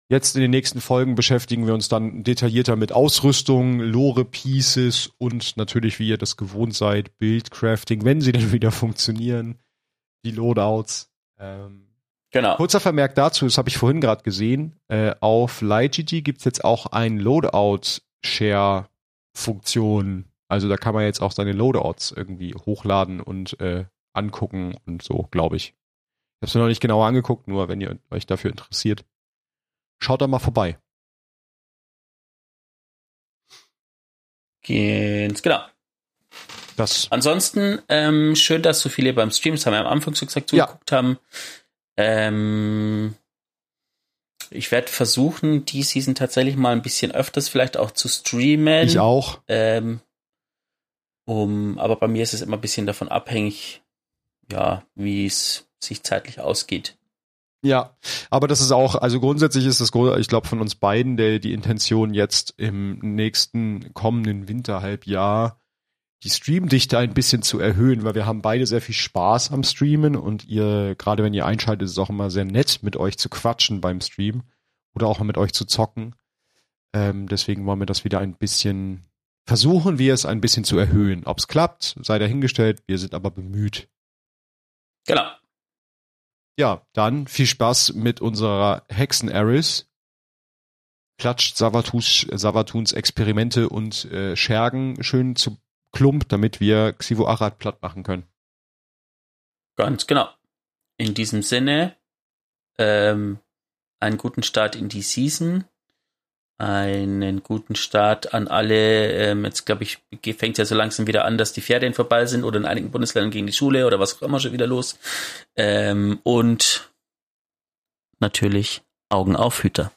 Jetzt in den nächsten Folgen beschäftigen wir uns dann detaillierter mit Ausrüstung, Lore-Pieces und natürlich, wie ihr das gewohnt seid, Bildcrafting, wenn sie denn wieder funktionieren, die Loadouts. Ähm, Genau. Kurzer Vermerk dazu, das habe ich vorhin gerade gesehen. Äh, auf LightGG gibt's jetzt auch ein Loadout-Share-Funktion. Also da kann man jetzt auch seine Loadouts irgendwie hochladen und äh, angucken und so, glaube ich. Ich habe es mir noch nicht genauer angeguckt, nur wenn ihr euch dafür interessiert. Schaut da mal vorbei. Ganz genau. Das, Ansonsten, ähm, schön, dass so viele beim Stream, das haben wir am Anfang so gesagt, Ja. zugeguckt haben. Ähm, ich werde versuchen, die Season tatsächlich mal ein bisschen öfters vielleicht auch zu streamen. ich auch. Ähm, um, aber bei mir ist es immer ein bisschen davon abhängig, ja, wie es sich zeitlich ausgeht. Ja, aber das ist auch, also grundsätzlich ist das, ich glaube, von uns beiden der, die Intention jetzt im nächsten kommenden Winterhalbjahr die Streamdichte ein bisschen zu erhöhen, weil wir haben beide sehr viel Spaß am Streamen und ihr, gerade wenn ihr einschaltet, ist es auch immer sehr nett, mit euch zu quatschen beim Stream oder auch mit euch zu zocken. Ähm, deswegen wollen wir das wieder ein bisschen, versuchen wir es ein bisschen zu erhöhen. Ob es klappt, sei dahingestellt, wir sind aber bemüht. Genau. Ja, dann viel Spaß mit unserer Hexen Eris. Klatscht Savatus, Savatuns Experimente und äh, Schergen schön zu Klump, damit wir Xivo Arad platt machen können. Ganz genau. In diesem Sinne, ähm, einen guten Start in die Season. Einen guten Start an alle. Ähm, jetzt glaube ich, fängt ja so langsam wieder an, dass die Ferien vorbei sind oder in einigen Bundesländern gegen die Schule oder was auch immer schon wieder los. Ähm, und natürlich Augen auf Hüter.